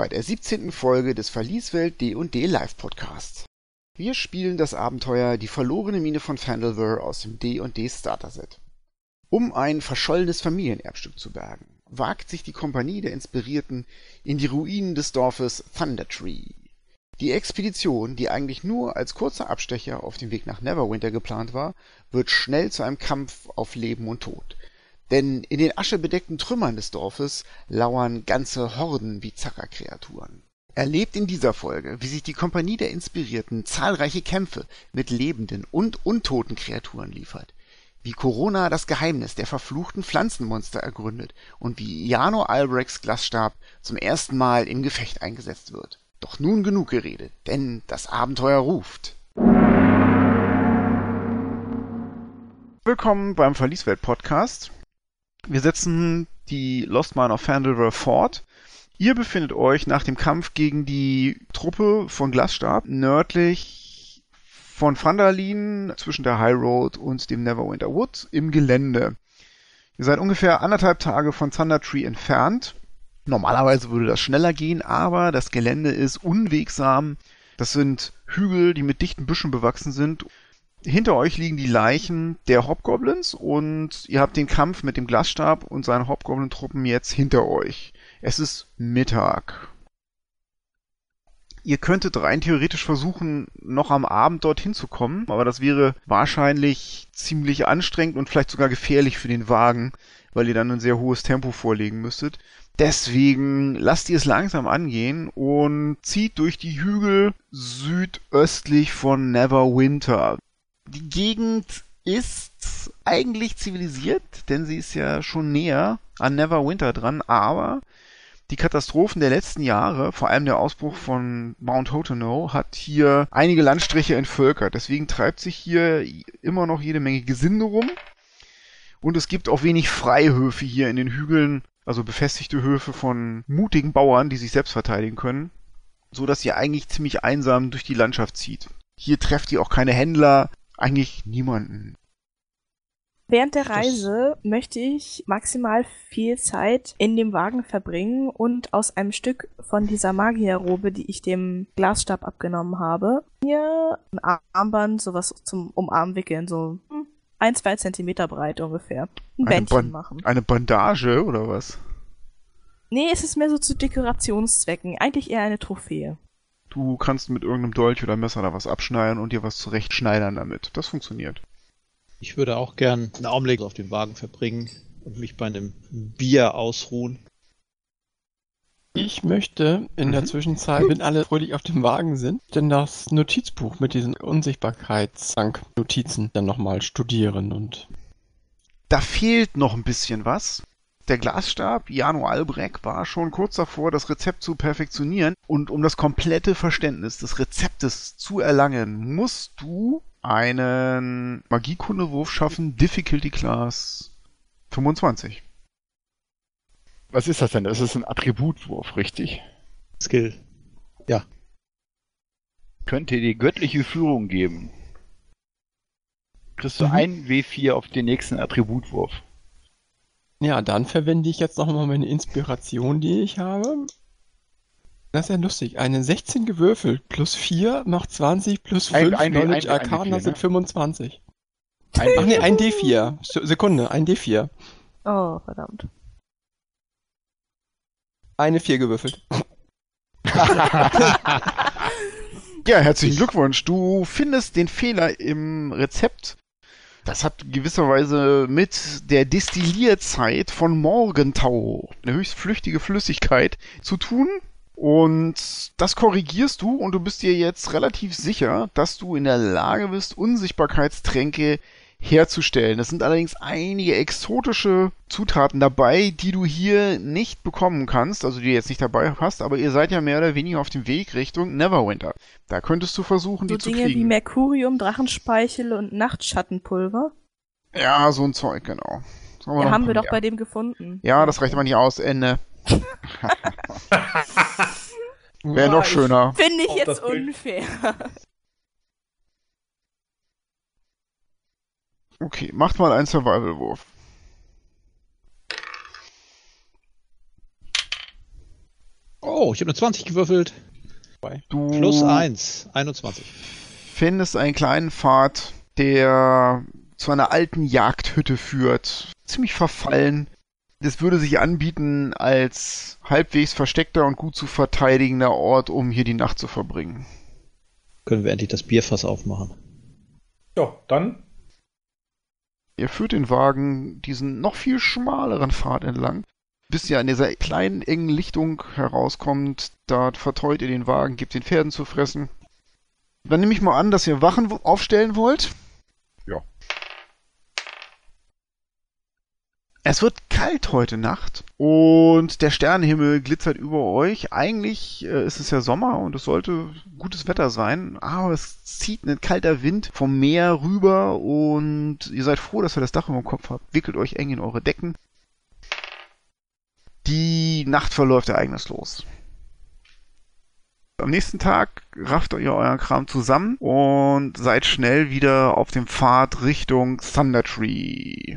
bei der 17. Folge des Verlieswelt D&D Live Podcasts. Wir spielen das Abenteuer Die verlorene Mine von Fandalver aus dem D&D Starter Set. Um ein verschollenes Familienerbstück zu bergen, wagt sich die Kompanie der Inspirierten in die Ruinen des Dorfes Thundertree. Die Expedition, die eigentlich nur als kurzer Abstecher auf dem Weg nach Neverwinter geplant war, wird schnell zu einem Kampf auf Leben und Tod. Denn in den aschebedeckten Trümmern des Dorfes lauern ganze Horden Bizarra-Kreaturen. Erlebt in dieser Folge, wie sich die Kompanie der Inspirierten zahlreiche Kämpfe mit lebenden und untoten Kreaturen liefert, wie Corona das Geheimnis der verfluchten Pflanzenmonster ergründet und wie Jano Albrechts Glasstab zum ersten Mal im Gefecht eingesetzt wird. Doch nun genug geredet, denn das Abenteuer ruft. Willkommen beim Verlieswelt Podcast. Wir setzen die Lost Mine of Fandalver fort. Ihr befindet euch nach dem Kampf gegen die Truppe von Glasstab nördlich von Fandalin zwischen der High Road und dem Neverwinter Wood im Gelände. Ihr seid ungefähr anderthalb Tage von Thunder Tree entfernt Normalerweise würde das schneller gehen, aber das Gelände ist unwegsam. Das sind Hügel, die mit dichten Büschen bewachsen sind. Hinter euch liegen die Leichen der Hobgoblins und ihr habt den Kampf mit dem Glasstab und seinen Hobgoblin-Truppen jetzt hinter euch. Es ist Mittag. Ihr könntet rein theoretisch versuchen, noch am Abend dorthin zu kommen, aber das wäre wahrscheinlich ziemlich anstrengend und vielleicht sogar gefährlich für den Wagen, weil ihr dann ein sehr hohes Tempo vorlegen müsstet. Deswegen lasst ihr es langsam angehen und zieht durch die Hügel südöstlich von Neverwinter. Die Gegend ist eigentlich zivilisiert, denn sie ist ja schon näher an Neverwinter dran, aber die Katastrophen der letzten Jahre, vor allem der Ausbruch von Mount Hotono, hat hier einige Landstriche entvölkert. Deswegen treibt sich hier immer noch jede Menge Gesinde rum. Und es gibt auch wenig Freihöfe hier in den Hügeln also befestigte Höfe von mutigen Bauern, die sich selbst verteidigen können, so dass ihr eigentlich ziemlich einsam durch die Landschaft zieht. Hier trefft ihr auch keine Händler, eigentlich niemanden. Während der Reise das möchte ich maximal viel Zeit in dem Wagen verbringen und aus einem Stück von dieser Magierrobe, die ich dem Glasstab abgenommen habe, mir ein Armband, sowas zum Umarmen wickeln, so ein, zwei Zentimeter breit ungefähr. Ein eine Bändchen Ban machen. Eine Bandage oder was? Nee, es ist mehr so zu Dekorationszwecken. Eigentlich eher eine Trophäe. Du kannst mit irgendeinem Dolch oder Messer da was abschneiden und dir was zurechtschneidern damit. Das funktioniert. Ich würde auch gern einen Augenblick auf dem Wagen verbringen und mich bei einem Bier ausruhen. Ich möchte in der mhm. Zwischenzeit, wenn alle fröhlich auf dem Wagen sind, denn das Notizbuch mit diesen Unsichtbarkeitszank-Notizen dann nochmal studieren und. Da fehlt noch ein bisschen was. Der Glasstab, Jano Albrecht, war schon kurz davor, das Rezept zu perfektionieren. Und um das komplette Verständnis des Rezeptes zu erlangen, musst du einen Magiekundewurf schaffen, Difficulty Class 25. Was ist das denn? Das ist ein Attributwurf, richtig? Skill. Ja. Könnte dir göttliche Führung geben. Kriegst du mhm. ein W4 auf den nächsten Attributwurf. Ja, dann verwende ich jetzt nochmal meine Inspiration, die ich habe. Das ist ja lustig. Eine 16 gewürfelt plus 4 macht 20 plus 5 ein, ein, Knowledge ein, Arcana sind 25. Ein, Ach nee, ein D4. Sekunde, ein D4. Oh, verdammt eine 4 gewürfelt. ja, herzlichen Glückwunsch. Du findest den Fehler im Rezept. Das hat gewisserweise mit der Destillierzeit von Morgentau, eine höchst flüchtige Flüssigkeit, zu tun. Und das korrigierst du und du bist dir jetzt relativ sicher, dass du in der Lage bist, Unsichtbarkeitstränke herzustellen. Es sind allerdings einige exotische Zutaten dabei, die du hier nicht bekommen kannst, also die du jetzt nicht dabei hast, aber ihr seid ja mehr oder weniger auf dem Weg Richtung Neverwinter. Da könntest du versuchen, so die Dinge zu kriegen. wie Merkurium, Drachenspeichel und Nachtschattenpulver. Ja, so ein Zeug, genau. Ja, haben wir doch bei dem gefunden. Ja, das reicht aber nicht aus. Ende. Wäre noch schöner. Finde ich jetzt unfair. Okay, macht mal einen Survival-Wurf. Oh, ich habe eine 20 gewürfelt. Du Plus 1, 21. Findest einen kleinen Pfad, der zu einer alten Jagdhütte führt. Ziemlich verfallen. Das würde sich anbieten als halbwegs versteckter und gut zu verteidigender Ort, um hier die Nacht zu verbringen. Können wir endlich das Bierfass aufmachen? Ja, dann Ihr führt den Wagen diesen noch viel schmaleren Pfad entlang, bis ihr an dieser kleinen, engen Lichtung herauskommt. Da verteut ihr den Wagen, gebt den Pferden zu fressen. Dann nehme ich mal an, dass ihr Wachen aufstellen wollt. Ja. Es wird kalt heute Nacht und der Sternenhimmel glitzert über euch. Eigentlich äh, ist es ja Sommer und es sollte gutes Wetter sein, aber es zieht ein kalter Wind vom Meer rüber und ihr seid froh, dass ihr das Dach über dem Kopf habt. Wickelt euch eng in eure Decken. Die Nacht verläuft ereignislos. Am nächsten Tag rafft ihr euren Kram zusammen und seid schnell wieder auf dem Pfad Richtung Thunder Tree.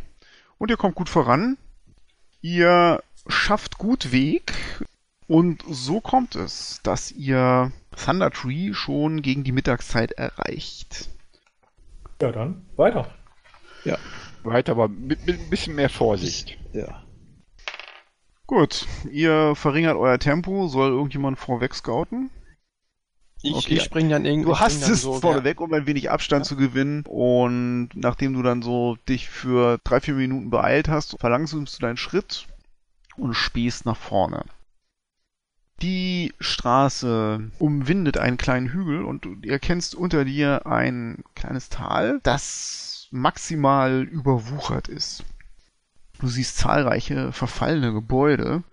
Und ihr kommt gut voran. Ihr schafft gut Weg. Und so kommt es, dass ihr Thunder Tree schon gegen die Mittagszeit erreicht. Ja, dann weiter. Weiter, aber mit, mit ein bisschen mehr Vorsicht. Ja. Gut, ihr verringert euer Tempo. Soll irgendjemand vorweg scouten? Ich, Okay. ich spring dann irgendwie. Du hast es so, vorneweg, um ein wenig Abstand zu gewinnen. Und nachdem du dann so dich für drei, vier Minuten beeilt hast, verlangsamst du deinen Schritt und spähst nach vorne. Die Straße umwindet einen kleinen Hügel und du erkennst unter dir ein kleines Tal, das maximal überwuchert ist. Du siehst zahlreiche verfallene Gebäude,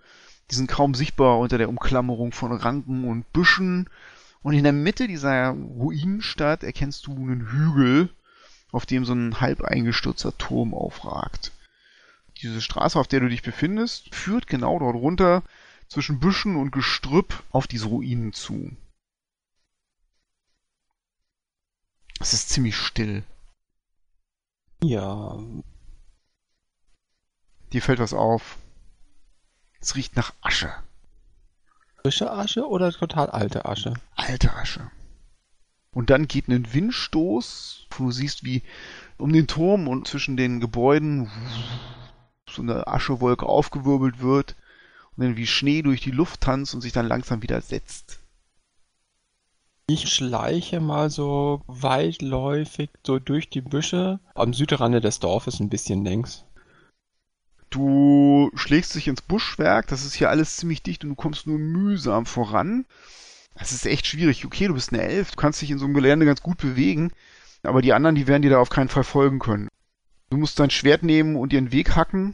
die sind kaum sichtbar unter der Umklammerung von Ranken und Büschen. Und in der Mitte dieser Ruinenstadt erkennst du einen Hügel, auf dem so ein halb eingestürzter Turm aufragt. Diese Straße, auf der du dich befindest, führt genau dort runter zwischen Büschen und Gestrüpp auf diese Ruinen zu. Es ist ziemlich still. Ja, Dir fällt was auf. Es riecht nach Asche. Frische Asche oder total alte Asche? Alte Asche. Und dann geht ein Windstoß, wo du siehst, wie um den Turm und zwischen den Gebäuden so eine Aschewolke aufgewirbelt wird und dann wie Schnee durch die Luft tanzt und sich dann langsam wieder setzt. Ich schleiche mal so weitläufig so durch die Büsche am Südrand des Dorfes ein bisschen längs. Du schlägst dich ins Buschwerk, das ist hier alles ziemlich dicht und du kommst nur mühsam voran. Das ist echt schwierig. Okay, du bist eine Elf, du kannst dich in so einem Gelände ganz gut bewegen, aber die anderen, die werden dir da auf keinen Fall folgen können. Du musst dein Schwert nehmen und ihren Weg hacken.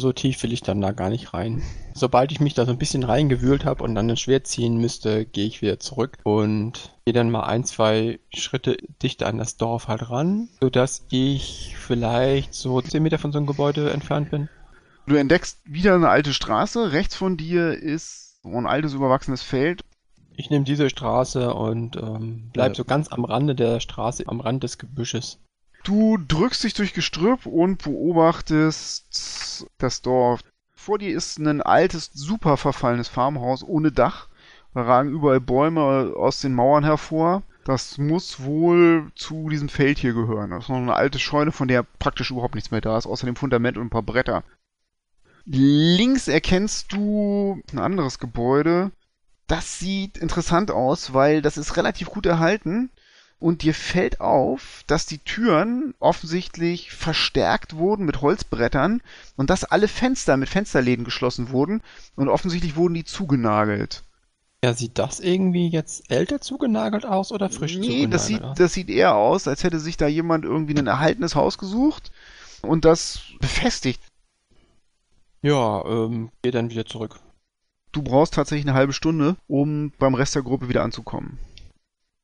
So tief will ich dann da gar nicht rein. Sobald ich mich da so ein bisschen reingewühlt habe und dann ein Schwert ziehen müsste, gehe ich wieder zurück und gehe dann mal ein, zwei Schritte dichter an das Dorf halt ran, sodass ich vielleicht so 10 Meter von so einem Gebäude entfernt bin. Du entdeckst wieder eine alte Straße. Rechts von dir ist so ein altes, überwachsenes Feld. Ich nehme diese Straße und ähm, bleib Ja. so ganz am Rande der Straße, am Rand des Gebüsches. Du drückst dich durch Gestrüpp und beobachtest das Dorf. Vor dir ist ein altes, super verfallenes Farmhaus ohne Dach. Da ragen überall Bäume aus den Mauern hervor. Das muss wohl zu diesem Feld hier gehören. Das ist noch eine alte Scheune, von der praktisch überhaupt nichts mehr da ist, außer dem Fundament und ein paar Bretter. Links erkennst du ein anderes Gebäude. Das sieht interessant aus, weil das ist relativ gut erhalten. Und dir fällt auf, dass die Türen offensichtlich verstärkt wurden mit Holzbrettern und dass alle Fenster mit Fensterläden geschlossen wurden und offensichtlich wurden die zugenagelt. Ja, sieht das irgendwie jetzt älter zugenagelt aus oder frisch nee, zugenagelt? das sieht, das sieht eher aus, als hätte sich da jemand irgendwie ein erhaltenes Haus gesucht und das befestigt. Ja, ähm, geh dann wieder zurück. Du brauchst tatsächlich eine halbe Stunde, um beim Rest der Gruppe wieder anzukommen.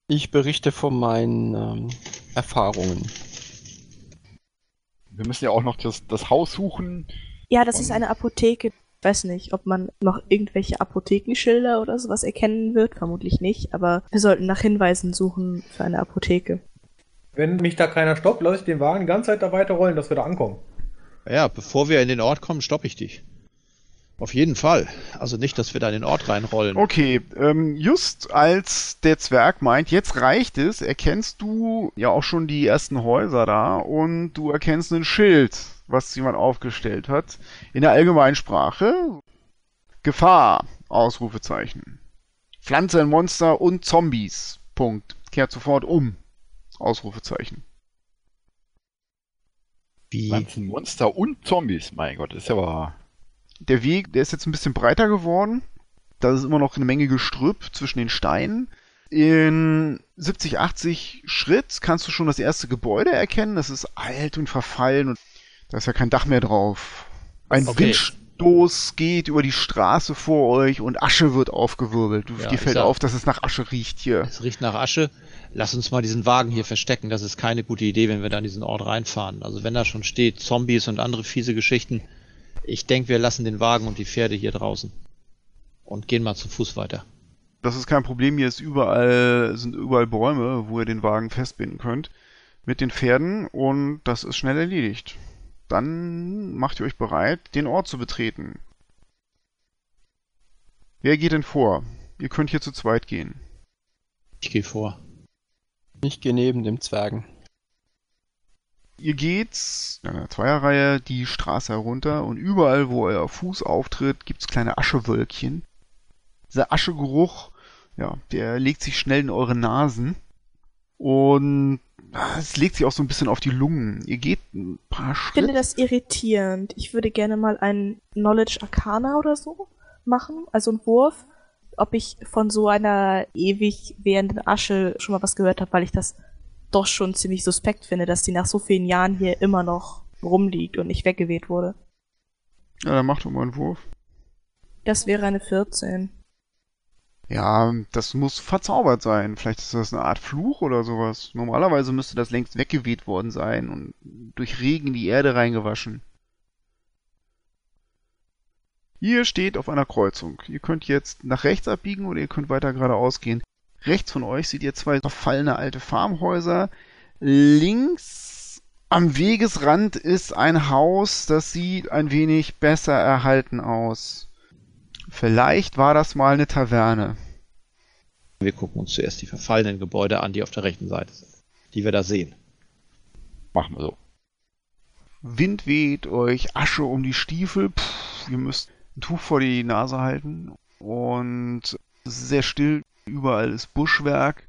Ich berichte von meinen ähm, Erfahrungen. Wir müssen ja auch noch das, das Haus suchen. Ja, das ist eine Apotheke. Ich weiß nicht, ob man noch irgendwelche Apothekenschilder oder sowas erkennen wird. Vermutlich nicht, aber wir sollten nach Hinweisen suchen für eine Apotheke. Wenn mich da keiner stoppt, lasse ich den Wagen die ganze Zeit da weiterrollen, dass wir da ankommen. Ja, bevor wir in den Ort kommen, stoppe ich dich. Auf jeden Fall. Also nicht, dass wir da in den Ort reinrollen. Okay, ähm, just als der Zwerg meint, jetzt reicht es, erkennst du ja auch schon die ersten Häuser da und du erkennst ein Schild, was jemand aufgestellt hat. In der Allgemeinsprache. Gefahr, Ausrufezeichen. Pflanze, Monster und Zombies. Punkt. Kehrt sofort um. Ausrufezeichen. Wie? Monster und Zombies, mein Gott, ist ja aber der Weg, der ist jetzt ein bisschen breiter geworden. Da ist immer noch eine Menge Gestrüpp zwischen den Steinen. In 70, 80 Schritt kannst du schon das erste Gebäude erkennen. Das ist alt und verfallen und da ist ja kein Dach mehr drauf. Ein okay. Windstoß geht über die Straße vor euch und Asche wird aufgewirbelt. Ja, Dir fällt auf, dass es nach Asche riecht hier. Es riecht nach Asche. Lass uns mal diesen Wagen hier verstecken. Das ist keine gute Idee, wenn wir da in diesen Ort reinfahren. Also wenn da schon steht, Zombies und andere fiese Geschichten, ich denke, wir lassen den Wagen und die Pferde hier draußen und gehen mal zu Fuß weiter. Das ist kein Problem. Hier ist überall, sind überall Bäume, wo ihr den Wagen festbinden könnt mit den Pferden und das ist schnell erledigt. Dann macht ihr euch bereit, den Ort zu betreten. Wer geht denn vor? Ihr könnt hier zu zweit gehen. Ich gehe vor. Ich gehe neben dem Zwergen. Ihr geht in einer Zweierreihe die Straße herunter und überall, wo euer Fuß auftritt, gibt's kleine Aschewölkchen. Dieser Aschegeruch, ja, der legt sich schnell in eure Nasen und ah, es legt sich auch so ein bisschen auf die Lungen. Ihr geht ein paar Schritte. Ich finde das irritierend. Ich würde gerne mal einen Knowledge Arcana oder so machen, also einen Wurf, ob ich von so einer ewig währenden Asche schon mal was gehört habe, weil ich das doch schon ziemlich suspekt finde, dass die nach so vielen Jahren hier immer noch rumliegt und nicht weggeweht wurde. Ja, dann mach doch mal einen Wurf. Das wäre eine 14. Ja, das muss verzaubert sein. Vielleicht ist das eine Art Fluch oder sowas. Normalerweise müsste das längst weggeweht worden sein und durch Regen in die Erde reingewaschen. Ihr steht auf einer Kreuzung. Ihr könnt jetzt nach rechts abbiegen oder ihr könnt weiter geradeaus gehen. Rechts von euch seht ihr zwei verfallene alte Farmhäuser. Links am Wegesrand ist ein Haus, das sieht ein wenig besser erhalten aus. Vielleicht war das mal eine Taverne. Wir gucken uns zuerst die verfallenen Gebäude an, die auf der rechten Seite sind, die wir da sehen. Machen wir so. Wind weht euch Asche um die Stiefel. Puh, ihr müsst ein Tuch vor die Nase halten. Und es ist sehr still. Überall ist Buschwerk.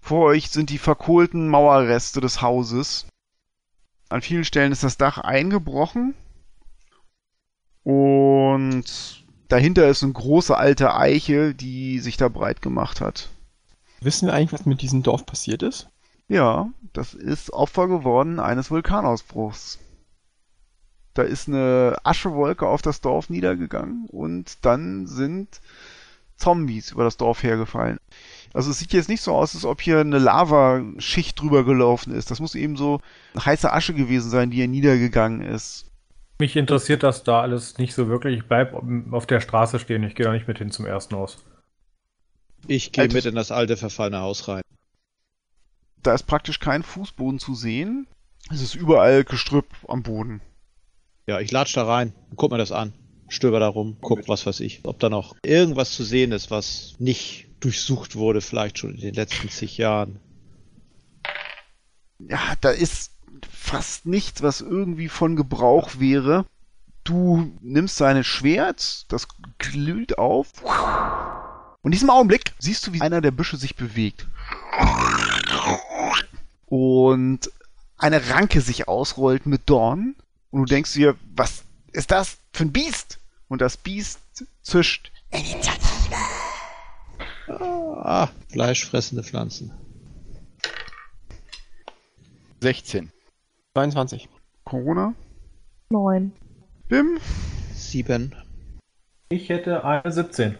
Vor euch sind die verkohlten Mauerreste des Hauses. An vielen Stellen ist das Dach eingebrochen. Und dahinter ist eine große alte Eiche, die sich da breit gemacht hat. Wissen wir eigentlich, was mit diesem Dorf passiert ist? Ja, das ist Opfer geworden eines Vulkanausbruchs. Da ist eine Aschewolke auf das Dorf niedergegangen und dann sind Zombies über das Dorf hergefallen. Also es sieht jetzt nicht so aus, als ob hier eine Lavaschicht drüber gelaufen ist. Das muss eben so heiße Asche gewesen sein, die hier niedergegangen ist. Mich interessiert das da alles nicht so wirklich. Ich bleib auf der Straße stehen. Ich gehe da nicht mit hin zum ersten Haus. Ich gehe mit in das alte verfallene Haus rein. Da ist praktisch kein Fußboden zu sehen. Es ist überall Gestrüpp am Boden. Ja, ich latsch da rein. Guck mir das an stöber da rum, guck, was weiß ich, ob da noch irgendwas zu sehen ist, was nicht durchsucht wurde, vielleicht schon in den letzten zig Jahren. Ja, da ist fast nichts, was irgendwie von Gebrauch wäre. Du nimmst sein Schwert, das glüht auf. Und in diesem Augenblick siehst du, wie einer der Büsche sich bewegt. Und eine Ranke sich ausrollt mit Dorn. Und du denkst dir, was ist das für ein Biest? Und das Biest zischt. Initiative! Ah, fleischfressende Pflanzen. 16. 22. Corona? 9. Bim? 7. Ich hätte eine 17.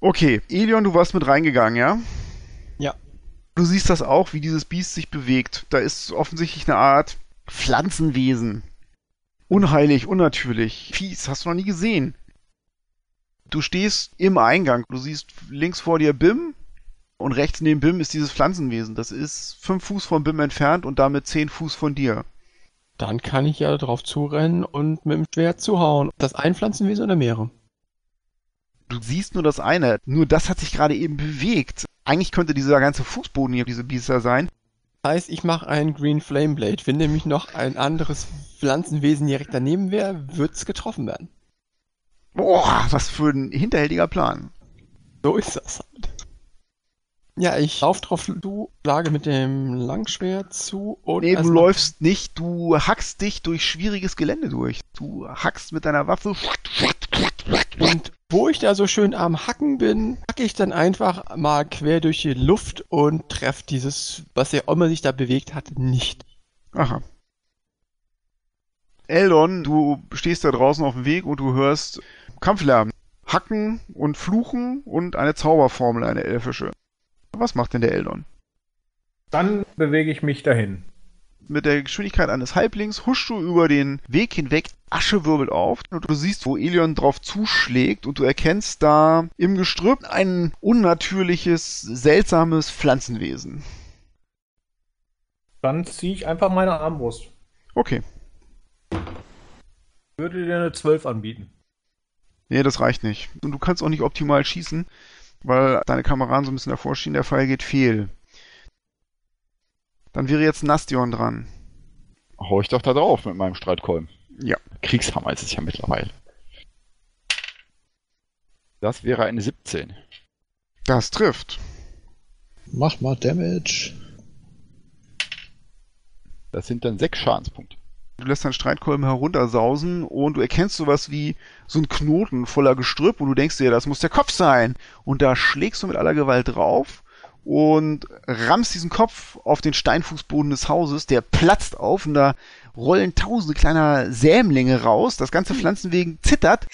Okay, Elion, du warst mit reingegangen, ja? Ja. Du siehst das auch, wie dieses Biest sich bewegt. Da ist offensichtlich eine Art Pflanzenwesen. Unheilig, unnatürlich, fies, hast du noch nie gesehen. Du stehst im Eingang, du siehst links vor dir Bim und rechts neben Bim ist dieses Pflanzenwesen. Das ist fünf Fuß von Bim entfernt und damit zehn Fuß von dir. Dann kann ich ja drauf zurennen und mit dem Schwert zuhauen. Das Einpflanzenwesen oder mehrere? Du siehst nur das eine. Nur das hat sich gerade eben bewegt. Eigentlich könnte dieser ganze Fußboden hier diese Biester sein. Das heißt, ich mache einen Green Flame Blade. Wenn nämlich noch ein anderes Pflanzenwesen direkt daneben wäre, wird's getroffen werden. Boah, was für ein hinterhältiger Plan. So ist das halt. Ja, ich lauf drauf du schlage mit dem Langschwert zu und. Nee, du läufst nicht, du hackst dich durch schwieriges Gelände durch. Du hackst mit deiner Waffe. Und wo ich da so schön am Hacken bin, hacke ich dann einfach mal quer durch die Luft und treffe dieses, was ja immer sich da bewegt hat, nicht. Aha. Eldon, du stehst da draußen auf dem Weg und du hörst Kampflärm. Hacken und Fluchen und eine Zauberformel, eine elfische. Was macht denn der Eldon? Dann bewege ich mich dahin. Mit der Geschwindigkeit eines Halblings huschst du über den Weg hinweg, Asche wirbelt auf und du siehst, wo Elion drauf zuschlägt und du erkennst da im Gestrüpp ein unnatürliches, seltsames Pflanzenwesen. Dann ziehe ich einfach meine Armbrust. Okay. Würde dir eine 12 anbieten. Nee, das reicht nicht. Und du kannst auch nicht optimal schießen, weil deine Kameraden so ein bisschen davor stehen, der Pfeil geht fehl. Dann wäre jetzt Nastion dran. Hau ich doch da drauf mit meinem Streitkolben. Ja. Kriegshammer ist es ja mittlerweile. Das wäre eine 17. Das trifft. Mach mal Damage. Das sind dann sechs Schadenspunkte. Du lässt deinen Streitkolben heruntersausen und du erkennst sowas wie so ein Knoten voller Gestrüpp und du denkst dir, das muss der Kopf sein. Und da schlägst du mit aller Gewalt drauf und rammst diesen Kopf auf den Steinfußboden des Hauses, der platzt auf und da rollen tausende kleiner Sämlinge raus, das ganze Pflanzenwegen zittert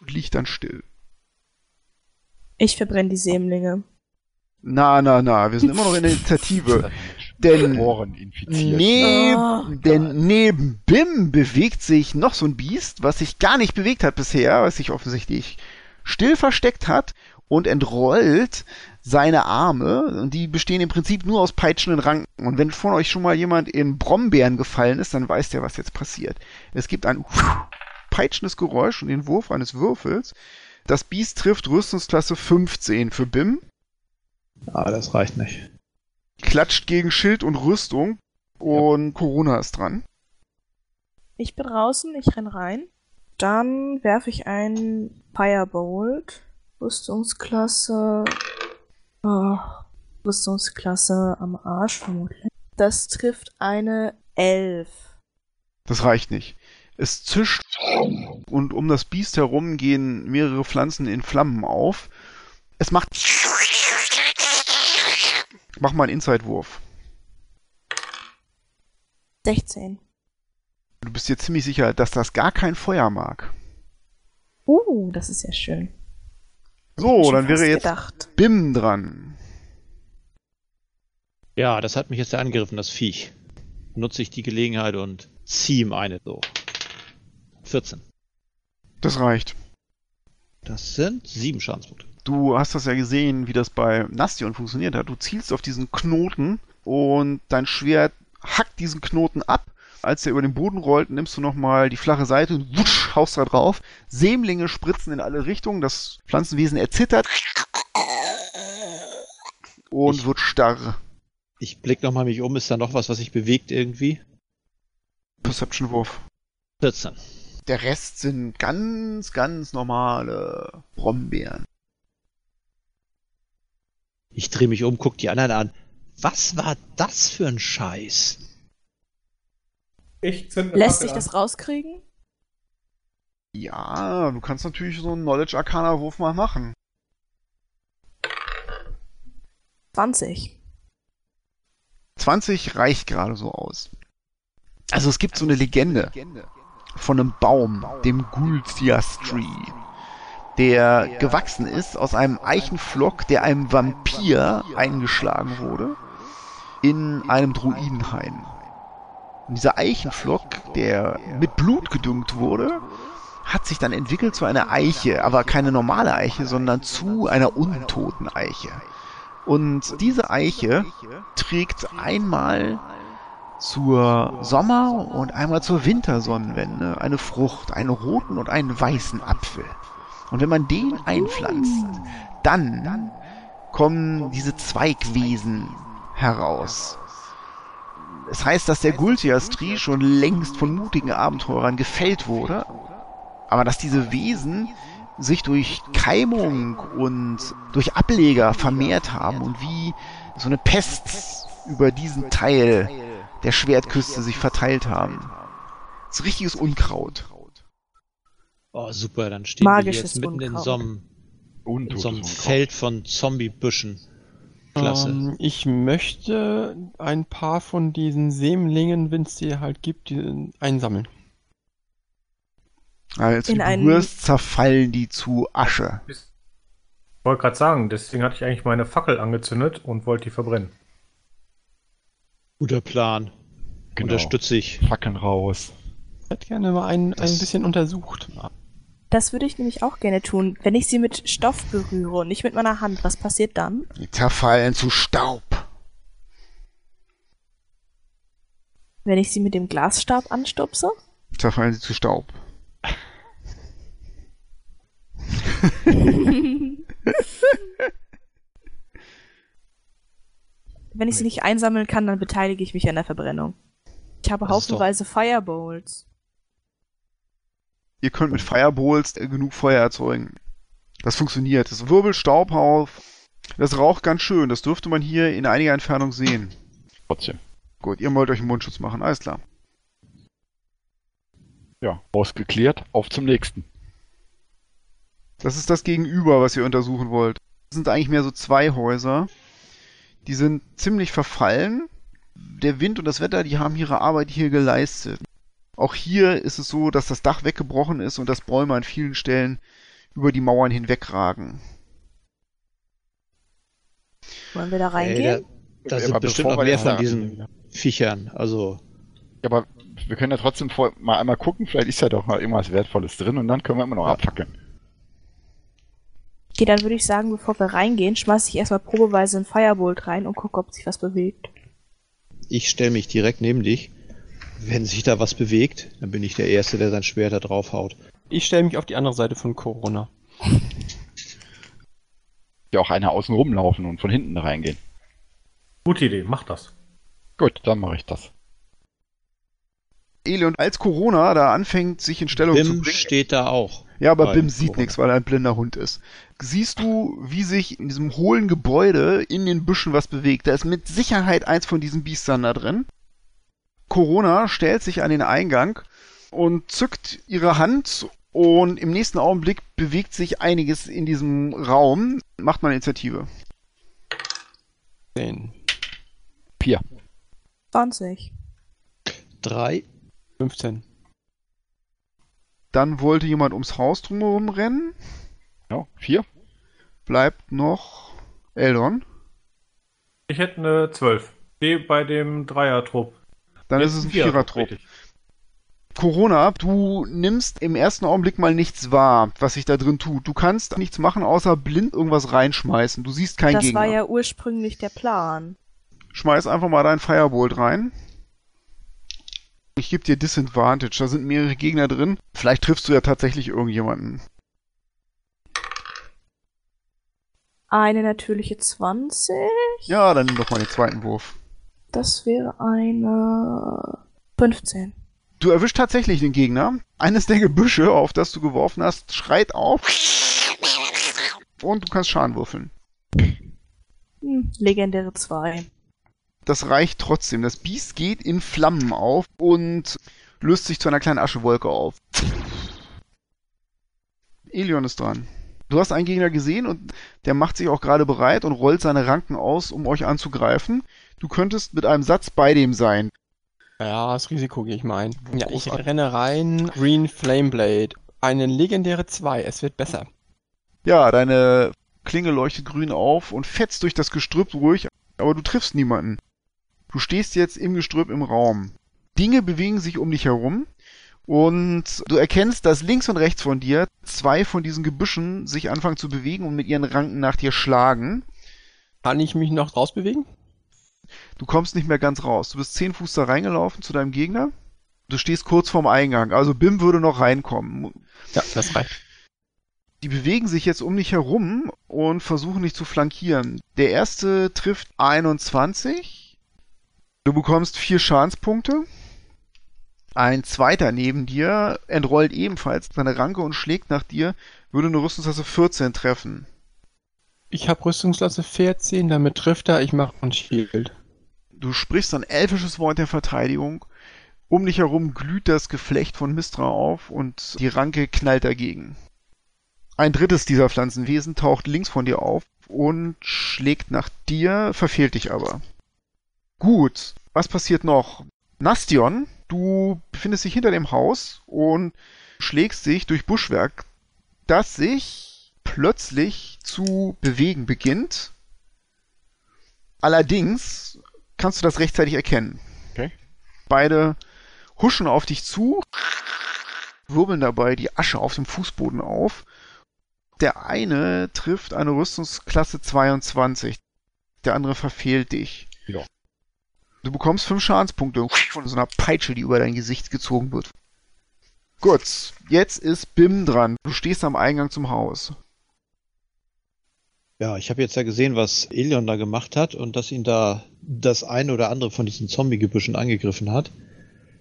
und liegt dann still. Ich verbrenne die Sämlinge. Na, na, na, wir sind immer noch in der Initiative. Denn, neb, Oh, denn neben Bim bewegt sich noch so ein Biest, was sich gar nicht bewegt hat bisher, was sich offensichtlich still versteckt hat und entrollt seine Arme. Und die bestehen im Prinzip nur aus peitschenden Ranken. Und wenn von euch schon mal jemand in Brombeeren gefallen ist, dann weiß der, was jetzt passiert. Es gibt ein peitschendes Geräusch und den Wurf eines Würfels. Das Biest trifft Rüstungsklasse 15 für Bim. Ah, das reicht nicht. Klatscht gegen Schild und Rüstung und Corona ist dran. Ich bin draußen, ich renn rein. Dann werfe ich ein Firebolt. Rüstungsklasse. Oh, Rüstungsklasse am Arsch vermutlich. Das trifft eine 11. Das reicht nicht. Es zischt und um das Biest herum gehen mehrere Pflanzen in Flammen auf. Es macht. Mach mal einen Inside-Wurf. 16. Du bist dir ziemlich sicher, dass das gar kein Feuer mag. Uh, das ist ja schön. So, dann wäre jetzt Gedacht. Bim dran. Ja, das hat mich jetzt angegriffen, das Viech. Nutze ich die Gelegenheit und ziehe ihm eine so. 14. Das reicht. Das sind sieben Schadenspunkte. Du hast das ja gesehen, wie das bei Nastion funktioniert hat. Du zielst auf diesen Knoten und dein Schwert hackt diesen Knoten ab. Als er über den Boden rollt, nimmst du nochmal die flache Seite und wusch, haust da drauf. Sämlinge spritzen in alle Richtungen. Das Pflanzenwesen erzittert und Ich- wird starr. Ich blick nochmal mich um, ist da noch was, was sich bewegt irgendwie? Perception-Wurf. 14. Der Rest sind ganz, ganz normale Brombeeren. Ich drehe mich um, guck die anderen an. Was war das für ein Scheiß? Ich zünd eine Lässt Fackel sich an. das rauskriegen? Ja, du kannst natürlich so einen Knowledge-Arcana-Wurf mal machen. 20. 20 reicht gerade so aus. Also es gibt so eine Legende von einem Baum, dem Gultias Tree, der gewachsen ist aus einem Eichenflock, der einem Vampir eingeschlagen wurde in einem Druidenhain. Und dieser Eichenflock, der mit Blut gedüngt wurde, hat sich dann entwickelt zu einer Eiche, aber keine normale Eiche, sondern zu einer untoten Eiche. Und diese Eiche trägt einmal zur Sommer- und einmal zur Wintersonnenwende eine Frucht, einen roten und einen weißen Apfel. Und wenn man den einpflanzt, dann kommen diese Zweigwesen heraus. Es heißt, dass der Gultias-Tree schon längst von mutigen Abenteurern gefällt wurde, aber dass diese Wesen sich durch Keimung und durch Ableger vermehrt haben und wie so eine Pest über diesen Teil der Schwertküste sich verteilt haben. Das ist richtiges Unkraut. Oh, super, dann stehen Magisches wir jetzt mitten Unkraut. in so einem, in so einem Feld von Zombiebüschen. Klasse. Ähm, ich möchte ein paar von diesen Sämlingen, wenn es die halt gibt, die, einsammeln. Als du berührst, zerfallen die zu Asche. Ich wollte gerade sagen, deswegen hatte ich eigentlich meine Fackel angezündet und wollte die verbrennen. Guter Plan. Genau. Unterstütze ich. Fackeln raus. Ich hätte gerne mal ein, ein bisschen untersucht. Das würde ich nämlich auch gerne tun. Wenn ich sie mit Stoff berühre und nicht mit meiner Hand, was passiert dann? Die zerfallen zu Staub. Wenn ich sie mit dem Glasstab anstupse? Zerfallen sie zu Staub. Wenn ich sie nicht einsammeln kann, dann beteilige ich mich an der Verbrennung. Ich habe haufenweise Firebolts. Ihr könnt mit Fireballs genug Feuer erzeugen. Das funktioniert. Das wirbelt Staub auf. Das raucht ganz schön. Das dürfte man hier in einiger Entfernung sehen. Trotzdem. Gut, ihr wollt euch einen Mundschutz machen. Alles klar. Ja, ausgeklärt. Auf zum nächsten. Das ist das Gegenüber, was ihr untersuchen wollt. Das sind eigentlich mehr so zwei Häuser. Die sind ziemlich verfallen. Der Wind und das Wetter, die haben ihre Arbeit hier geleistet. Auch hier ist es so, dass das Dach weggebrochen ist und dass Bäume an vielen Stellen über die Mauern hinwegragen. Wollen wir da reingehen? Hey, da, da sind bestimmt noch mehr von diesen Viechern. Also. Ja, aber wir können ja trotzdem vor, mal einmal gucken, vielleicht ist ja doch mal irgendwas Wertvolles drin und dann können wir immer noch ja. abfackeln. Okay, dann würde ich sagen, bevor wir reingehen, schmeiße ich erstmal probeweise ein Firebolt rein und gucke, ob sich was bewegt. Ich stelle mich direkt neben dich wenn sich da was bewegt, dann bin ich der Erste, der sein Schwert da draufhaut. Ich stelle mich auf die andere Seite von Corona. Ja, auch einer außen rumlaufen und von hinten reingehen. Gute Idee, mach das. Gut, dann mache ich das. Eli, und als Corona da anfängt, sich in Stellung Bim zu bringen. Bim steht da auch. Ja, aber Bim sieht nichts, weil er ein blinder Hund ist. Siehst du, wie sich in diesem hohlen Gebäude in den Büschen was bewegt? Da ist mit Sicherheit eins von diesen Biestern da drin. Corona stellt sich an den Eingang und zückt ihre Hand und im nächsten Augenblick bewegt sich einiges in diesem Raum. Macht mal Initiative. 10. 4. 20. 3. 15. Dann wollte jemand ums Haus drumherum rennen. Ja, 4. Bleibt noch Eldon. Ich hätte eine 12. Stehe bei dem Dreier-Trupp. Dann ist es ein Vierertrupp. Corona, du nimmst im ersten Augenblick mal nichts wahr, was sich da drin tut. Du kannst nichts machen, außer blind irgendwas reinschmeißen. Du siehst keinen das Gegner. Das war ja ursprünglich der Plan. Schmeiß einfach mal dein Firebolt rein. Ich gebe dir Disadvantage. Da sind mehrere Gegner drin. Vielleicht triffst du ja tatsächlich irgendjemanden. Eine natürliche 20. Ja, dann nimm doch mal den zweiten Wurf. Das wäre eine 15. Du erwischst tatsächlich den Gegner. Eines der Gebüsche, auf das du geworfen hast, schreit auf. Und du kannst Schaden würfeln. Hm, legendäre 2. Das reicht trotzdem. Das Biest geht in Flammen auf und löst sich zu einer kleinen Aschewolke auf. Elion ist dran. Du hast einen Gegner gesehen und der macht sich auch gerade bereit und rollt seine Ranken aus, um euch anzugreifen. Du könntest mit einem Satz bei dem sein. Ja, das Risiko gehe ich mal ein. Ja, ich renne rein. Green Flameblade. Eine legendäre 2. Es wird besser. Ja, deine Klinge leuchtet grün auf und fetzt durch das Gestrüpp ruhig, aber du triffst niemanden. Du stehst jetzt im Gestrüpp im Raum. Dinge bewegen sich um dich herum und du erkennst, dass links und rechts von dir zwei von diesen Gebüschen sich anfangen zu bewegen und mit ihren Ranken nach dir schlagen. Kann ich mich noch rausbewegen? Du kommst nicht mehr ganz raus. Du bist zehn Fuß da reingelaufen zu deinem Gegner. Du stehst kurz vorm Eingang. Also Bim würde noch reinkommen. Ja, das reicht. Die bewegen sich jetzt um dich herum und versuchen dich zu flankieren. Der erste trifft 21. Du bekommst vier Schadenspunkte. Ein zweiter neben dir entrollt ebenfalls seine Ranke und schlägt nach dir, würde eine Rüstungsklasse 14 treffen. Ich habe Rüstungsklasse 14, damit trifft er, ich mache ein Shield. Du sprichst ein elfisches Wort der Verteidigung. Um dich herum glüht das Geflecht von Mistra auf und die Ranke knallt dagegen. Ein drittes dieser Pflanzenwesen taucht links von dir auf und schlägt nach dir, verfehlt dich aber. Gut, was passiert noch? Nastion, du befindest dich hinter dem Haus und schlägst dich durch Buschwerk, das sich plötzlich zu bewegen beginnt. Allerdings kannst du das rechtzeitig erkennen. Okay. Beide huschen auf dich zu, wirbeln dabei die Asche auf dem Fußboden auf. Der eine trifft eine Rüstungsklasse 22, der andere verfehlt dich. Ja. Du bekommst fünf Schadenspunkte von so einer Peitsche, die über dein Gesicht gezogen wird. Gut, jetzt ist Bim dran. Du stehst am Eingang zum Haus. Ja, ich habe jetzt ja gesehen, was Elion da gemacht hat und dass ihn da das eine oder andere von diesen Zombie-Gebüschen angegriffen hat.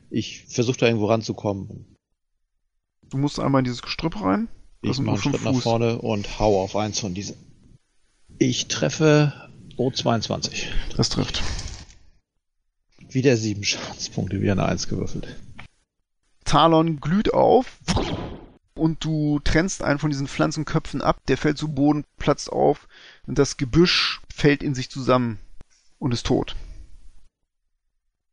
Ich versuche da irgendwo ranzukommen. Du musst einmal in dieses Gestrüpp rein. Das Ich mache einen Schritt nach Fuß. vorne und hau auf eins von diesen. Ich treffe O22. Das trifft. Wieder sieben Schadenspunkte, wieder eine Eins gewürfelt. Talon glüht auf und du trennst einen von diesen Pflanzenköpfen ab, der fällt zu Boden, platzt auf und das Gebüsch fällt in sich zusammen und ist tot.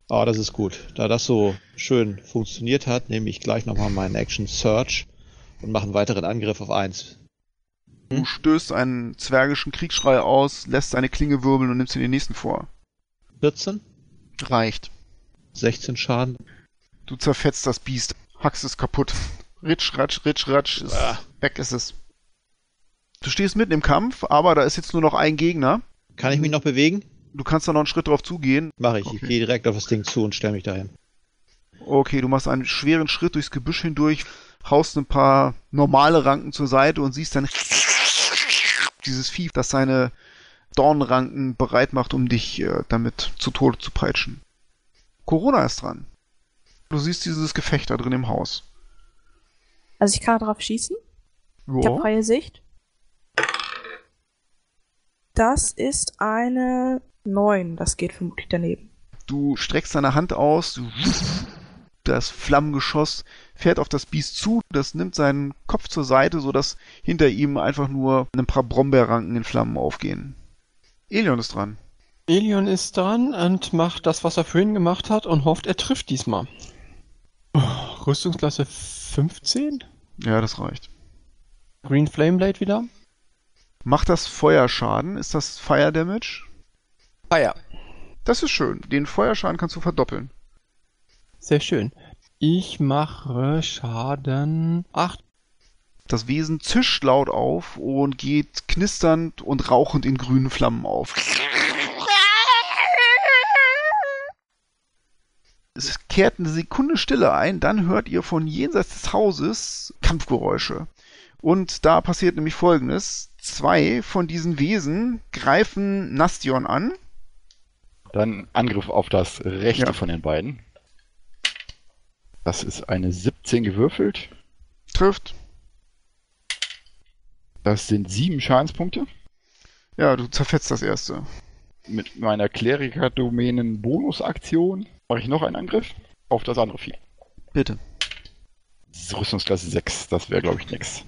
Ah, das ist gut. Da das so schön funktioniert hat, nehme ich gleich nochmal meinen Action Search und mache einen weiteren Angriff auf eins. Du stößt einen zwergischen Kriegsschrei aus, lässt seine Klinge wirbeln und nimmst dir den nächsten vor. 14, Reicht. 16 Schaden. Du zerfetzt das Biest, hackst es kaputt. Ritsch, ratsch, ritsch, ratsch, ist, Ah. weg ist es. Du stehst mitten im Kampf, aber da ist jetzt nur noch ein Gegner. Kann ich mich noch bewegen? Du kannst da noch einen Schritt drauf zugehen. Mache ich. Ich Okay. gehe direkt auf das Ding zu und stelle mich dahin. Okay, du machst einen schweren Schritt durchs Gebüsch hindurch, haust ein paar normale Ranken zur Seite und siehst dann dieses Vieh, das seine Dornranken bereit macht, um dich äh, damit zu Tode zu peitschen. Corona ist dran. Du siehst dieses Gefecht da drin im Haus. Also ich kann darauf schießen. Ich habe freie Sicht. Das ist eine 9. Das geht vermutlich daneben. Du streckst deine Hand aus, das Flammengeschoss fährt auf das Biest zu, das nimmt seinen Kopf zur Seite, sodass hinter ihm einfach nur ein paar Brombeerranken in Flammen aufgehen. Elion ist dran. Elion ist dran und macht das, was er vorhin gemacht hat und hofft, er trifft diesmal. Oh, Rüstungsklasse 15? Ja, das reicht. Green Flame Blade wieder? Macht das Feuerschaden? Ist das Fire Damage? Fire. Das ist schön. Den Feuerschaden kannst du verdoppeln. Sehr schön. Ich mache Schaden 8. Das Wesen zischt laut auf und geht knisternd und rauchend in grünen Flammen auf. Es kehrt eine Sekunde Stille ein, dann hört ihr von jenseits des Hauses Kampfgeräusche. Und da passiert nämlich folgendes. Zwei von diesen Wesen greifen Nastion an. Dann Angriff auf das rechte Ja. von den beiden. Das ist eine 17 gewürfelt. Trifft. Das sind sieben Schadenspunkte. Ja, du zerfetzt das erste. Mit meiner Kleriker-Domänen-Bonusaktion mache ich noch einen Angriff auf das andere Vieh. Bitte. Das ist Rüstungsklasse 6, das wäre glaube ich nix.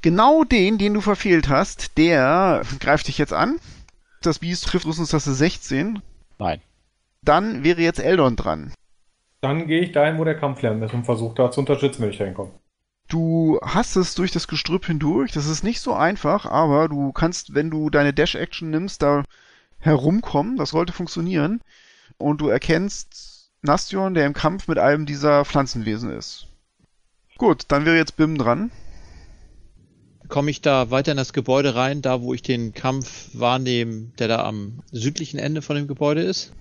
Genau den, den du verfehlt hast, der greift dich jetzt an. Das Biest trifft Rüstungsklasse 16. Nein. Dann wäre jetzt Eldon dran. Dann gehe ich dahin, wo der Kampflärm ist und versuche da zu unterstützen, wenn ich dahin komme. Du hast es durch das Gestrüpp hindurch. Das ist nicht so einfach, aber du kannst, wenn du deine Dash-Action nimmst, da herumkommen. Das sollte funktionieren. Und du erkennst Nastion, der im Kampf mit einem dieser Pflanzenwesen ist. Gut, dann wäre jetzt Bim dran. Komme ich da weiter in das Gebäude rein, da wo ich den Kampf wahrnehme, der da am südlichen Ende von dem Gebäude ist?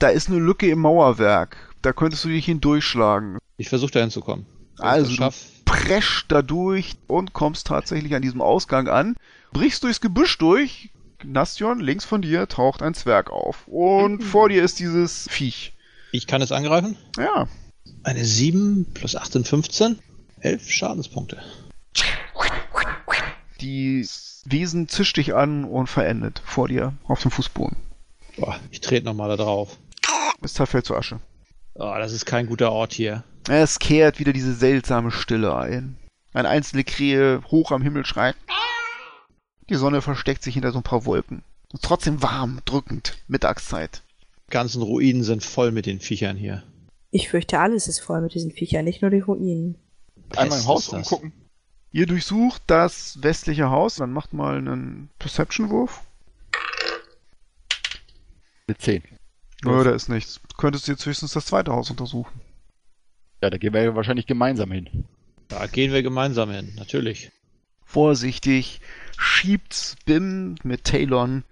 Da ist eine Lücke im Mauerwerk. Da könntest du dich hindurchschlagen. Ich versuche da hinzukommen. Also du presch da durch und kommst tatsächlich an diesem Ausgang an, brichst durchs Gebüsch durch. Nastion, links von dir taucht ein Zwerg auf. Und mhm. vor dir ist dieses Viech. Ich kann es angreifen? Ja. Eine 7 plus 8 sind 15. 11 Schadenspunkte. Die Wesen zischt dich an und verendet vor dir auf dem Fußboden. Boah, ich trete nochmal da drauf. Es zerfällt zur Asche. Oh, das ist kein guter Ort hier. Es kehrt wieder diese seltsame Stille ein. Eine einzelne Krähe hoch am Himmel schreit. Die Sonne versteckt sich hinter so ein paar Wolken. Und trotzdem warm, drückend, Mittagszeit. Die ganzen Ruinen sind voll mit den Viechern hier. Ich fürchte, alles ist voll mit diesen Viechern, nicht nur die Ruinen. Einmal im Haus umgucken. Ihr durchsucht das westliche Haus, dann macht mal einen Perception-Wurf. Mit 10. Nö, da ist nichts. Du könntest jetzt höchstens das zweite Haus untersuchen. Ja, da gehen wir ja wahrscheinlich gemeinsam hin. Da gehen wir gemeinsam hin, natürlich. Vorsichtig schiebt Bim mit Talon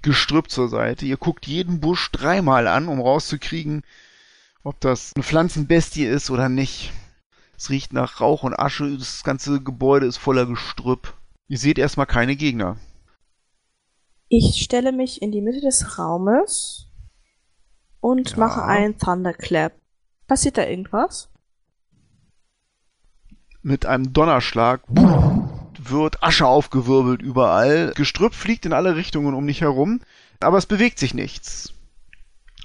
Gestrüpp zur Seite. Ihr guckt jeden Busch dreimal an, um rauszukriegen, ob das eine Pflanzenbestie ist oder nicht. Es riecht nach Rauch und Asche, das ganze Gebäude ist voller Gestrüpp. Ihr seht erstmal keine Gegner. Ich stelle mich in die Mitte des Raumes und ja. mache einen Thunderclap. Passiert da irgendwas? Mit einem Donnerschlag wird Asche aufgewirbelt überall. Gestrüpp fliegt in alle Richtungen um dich herum, aber es bewegt sich nichts.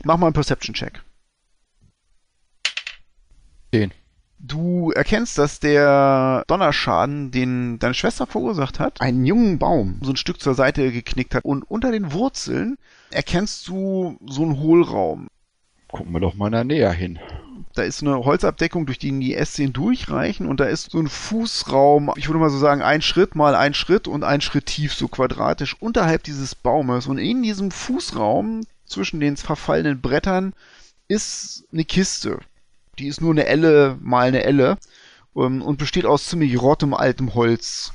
Mach mal einen Perception-Check. 10. Du erkennst, dass der Donnerschaden, den deine Schwester verursacht hat, einen jungen Baum so ein Stück zur Seite geknickt hat. Und unter den Wurzeln erkennst du so einen Hohlraum. Gucken wir doch mal da näher hin. Da ist eine Holzabdeckung, durch die die Äste hindurchreichen und da ist so ein Fußraum, ich würde mal so sagen, ein Schritt mal ein Schritt und ein Schritt tief, so quadratisch, unterhalb dieses Baumes. Und in diesem Fußraum, zwischen den verfallenen Brettern, ist eine Kiste. Die ist nur eine Elle mal eine Elle ähm, und besteht aus ziemlich rottem altem Holz.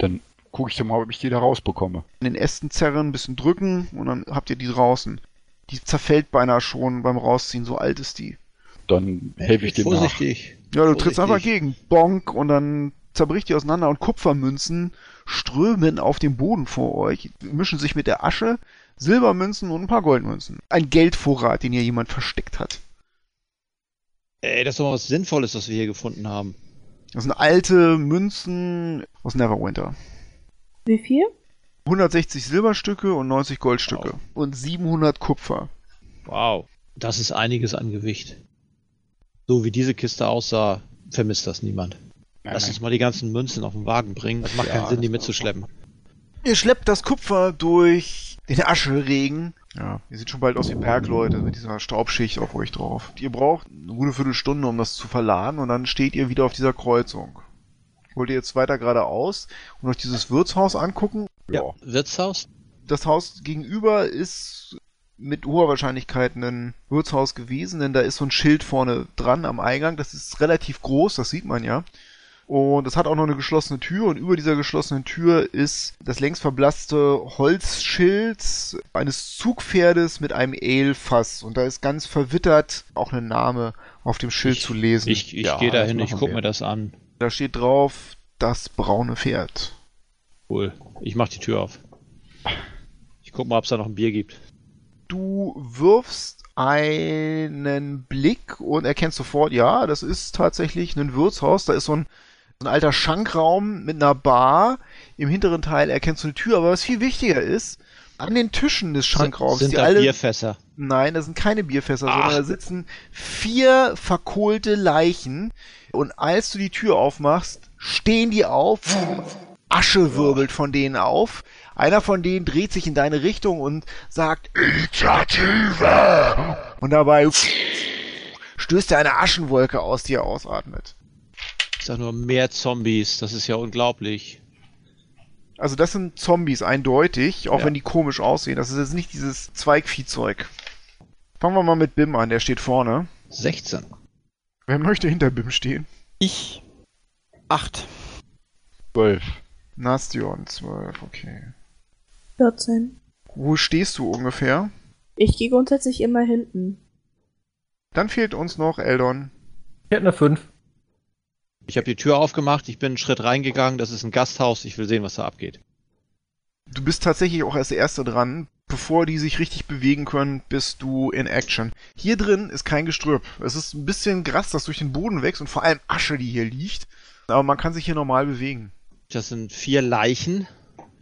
Dann gucke ich doch mal, ob ich die da rausbekomme. In den Ästen zerren, ein bisschen drücken und dann habt ihr die draußen. Die zerfällt beinahe schon beim Rausziehen, so alt ist die. Dann helfe ich dir Vorsichtig. Nach. Ja, du trittst einfach gegen. Bonk und dann zerbricht die auseinander und Kupfermünzen strömen auf dem Boden vor euch, mischen sich mit der Asche, Silbermünzen und ein paar Goldmünzen. Ein Geldvorrat, den hier jemand versteckt hat. Ey, das ist doch mal was Sinnvolles, was wir hier gefunden haben. Das sind alte Münzen aus Neverwinter. Wie viel? 160 Silberstücke und 90 Goldstücke. Wow. Und 700 Kupfer. Wow. Das ist einiges an Gewicht. So wie diese Kiste aussah, vermisst das niemand. Nein, Lass uns mal die ganzen Münzen auf den Wagen bringen. Das macht ja, keinen Sinn, die mitzuschleppen. Ihr schleppt das Kupfer durch den Ascheregen ja, ihr seht schon bald aus wie Bergleute mit dieser Staubschicht auf euch drauf. Ihr braucht eine gute Viertelstunde, um das zu verladen und dann steht ihr wieder auf dieser Kreuzung. Wollt ihr jetzt weiter geradeaus und euch dieses Wirtshaus angucken? Ja, ja. Wirtshaus? Das Haus gegenüber ist mit hoher Wahrscheinlichkeit ein Wirtshaus gewesen, denn da ist so ein Schild vorne dran am Eingang. Das ist relativ groß, das sieht man ja. Und es hat auch noch eine geschlossene Tür und über dieser geschlossenen Tür ist das längst verblasste Holzschild eines Zugpferdes mit einem Eelfass. Und da ist ganz verwittert auch ein Name auf dem Schild ich, zu lesen. Ich, ich ja, gehe da hin, ich gucke mir das an. Da steht drauf, das braune Pferd. Cool. Ich mach die Tür auf. Ich guck mal, ob es da noch ein Bier gibt. Du wirfst einen Blick und erkennst sofort, ja, das ist tatsächlich ein Wirtshaus. Da ist so ein so ein alter Schankraum mit einer Bar. Im hinteren Teil erkennst du eine Tür, aber was viel wichtiger ist, an den Tischen des Schankraums. Sind, sind da alle, Bierfässer? Nein, das sind keine Bierfässer, Ach. sondern da sitzen vier verkohlte Leichen. Und als du die Tür aufmachst, stehen die auf, Asche wirbelt von denen auf. Einer von denen dreht sich in deine Richtung und sagt Initiative! Und dabei stößt er eine Aschenwolke aus, die er ausatmet. Ich sag nur mehr Zombies, das ist ja unglaublich. Also das sind Zombies eindeutig, auch ja. wenn die komisch aussehen. Das ist jetzt nicht dieses Zweigviehzeug. Fangen wir mal mit Bim an, der steht vorne. 16. Wer möchte hinter Bim stehen? Ich. 8. 12. Nastion 12, okay. 14. Wo stehst du ungefähr? Ich gehe grundsätzlich immer hinten. Dann fehlt uns noch Eldon. Ich hätte eine 5. Ich habe die Tür aufgemacht, ich bin einen Schritt reingegangen, das ist ein Gasthaus, ich will sehen, was da abgeht. Du bist tatsächlich auch als Erster dran. Bevor die sich richtig bewegen können, bist du in Action. Hier drin ist kein Gestrüpp. Es ist ein bisschen Gras, das durch den Boden wächst und vor allem Asche, die hier liegt. Aber man kann sich hier normal bewegen. Das sind vier Leichen,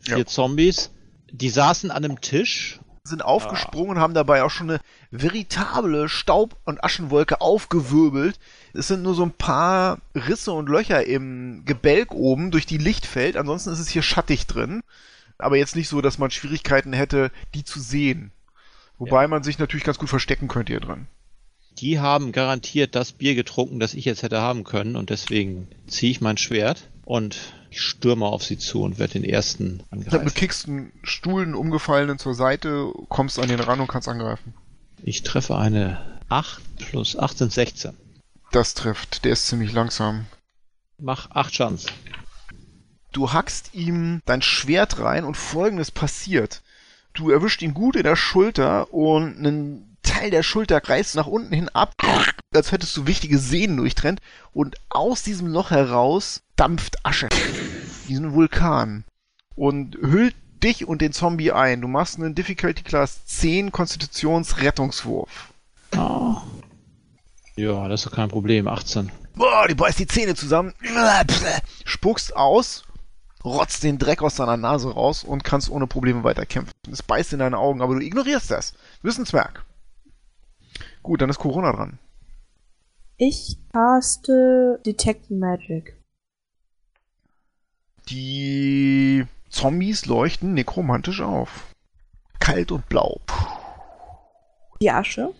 vier Ja. Zombies. Die saßen an einem Tisch. Sind aufgesprungen und haben dabei auch schon eine veritable Staub- und Aschenwolke aufgewirbelt. Es sind nur so ein paar Risse und Löcher im Gebälk oben, durch die Licht fällt. Ansonsten ist es hier schattig drin. Aber jetzt nicht so, dass man Schwierigkeiten hätte, die zu sehen. Wobei man sich natürlich ganz gut verstecken könnte hier drin. Die haben garantiert das Bier getrunken, das ich jetzt hätte haben können. Und deswegen ziehe ich mein Schwert und ich stürme auf sie zu und werde den ersten glaube, du angreifen. kickst einen Stuhl, einen umgefallenen zur Seite, kommst an den ran und kannst angreifen. Ich treffe eine 8 plus 8 sind 16. Das trifft. Der ist ziemlich langsam. Mach 8 Chance. Du hackst ihm dein Schwert rein und folgendes passiert. Du erwischt ihn gut in der Schulter und einen Teil der Schulter reißt nach unten hin ab, als hättest du wichtige Sehnen durchtrennt und aus diesem Loch heraus dampft Asche. Diesen Vulkan. Und hüllt dich und den Zombie ein. Du machst einen Difficulty Class 10 Konstitutionsrettungswurf. Oh. Ja, das ist doch kein Problem. 18. Boah, die beißt die Zähne zusammen, spuckst aus, rotzt den Dreck aus deiner Nase raus und kannst ohne Probleme weiterkämpfen. Es beißt in deine Augen, aber du ignorierst das. Du bist ein Zwerg. Gut, dann ist Corona dran. Ich caste Detect Magic. Die Zombies leuchten nekromantisch auf. Kalt und blau. Die Asche.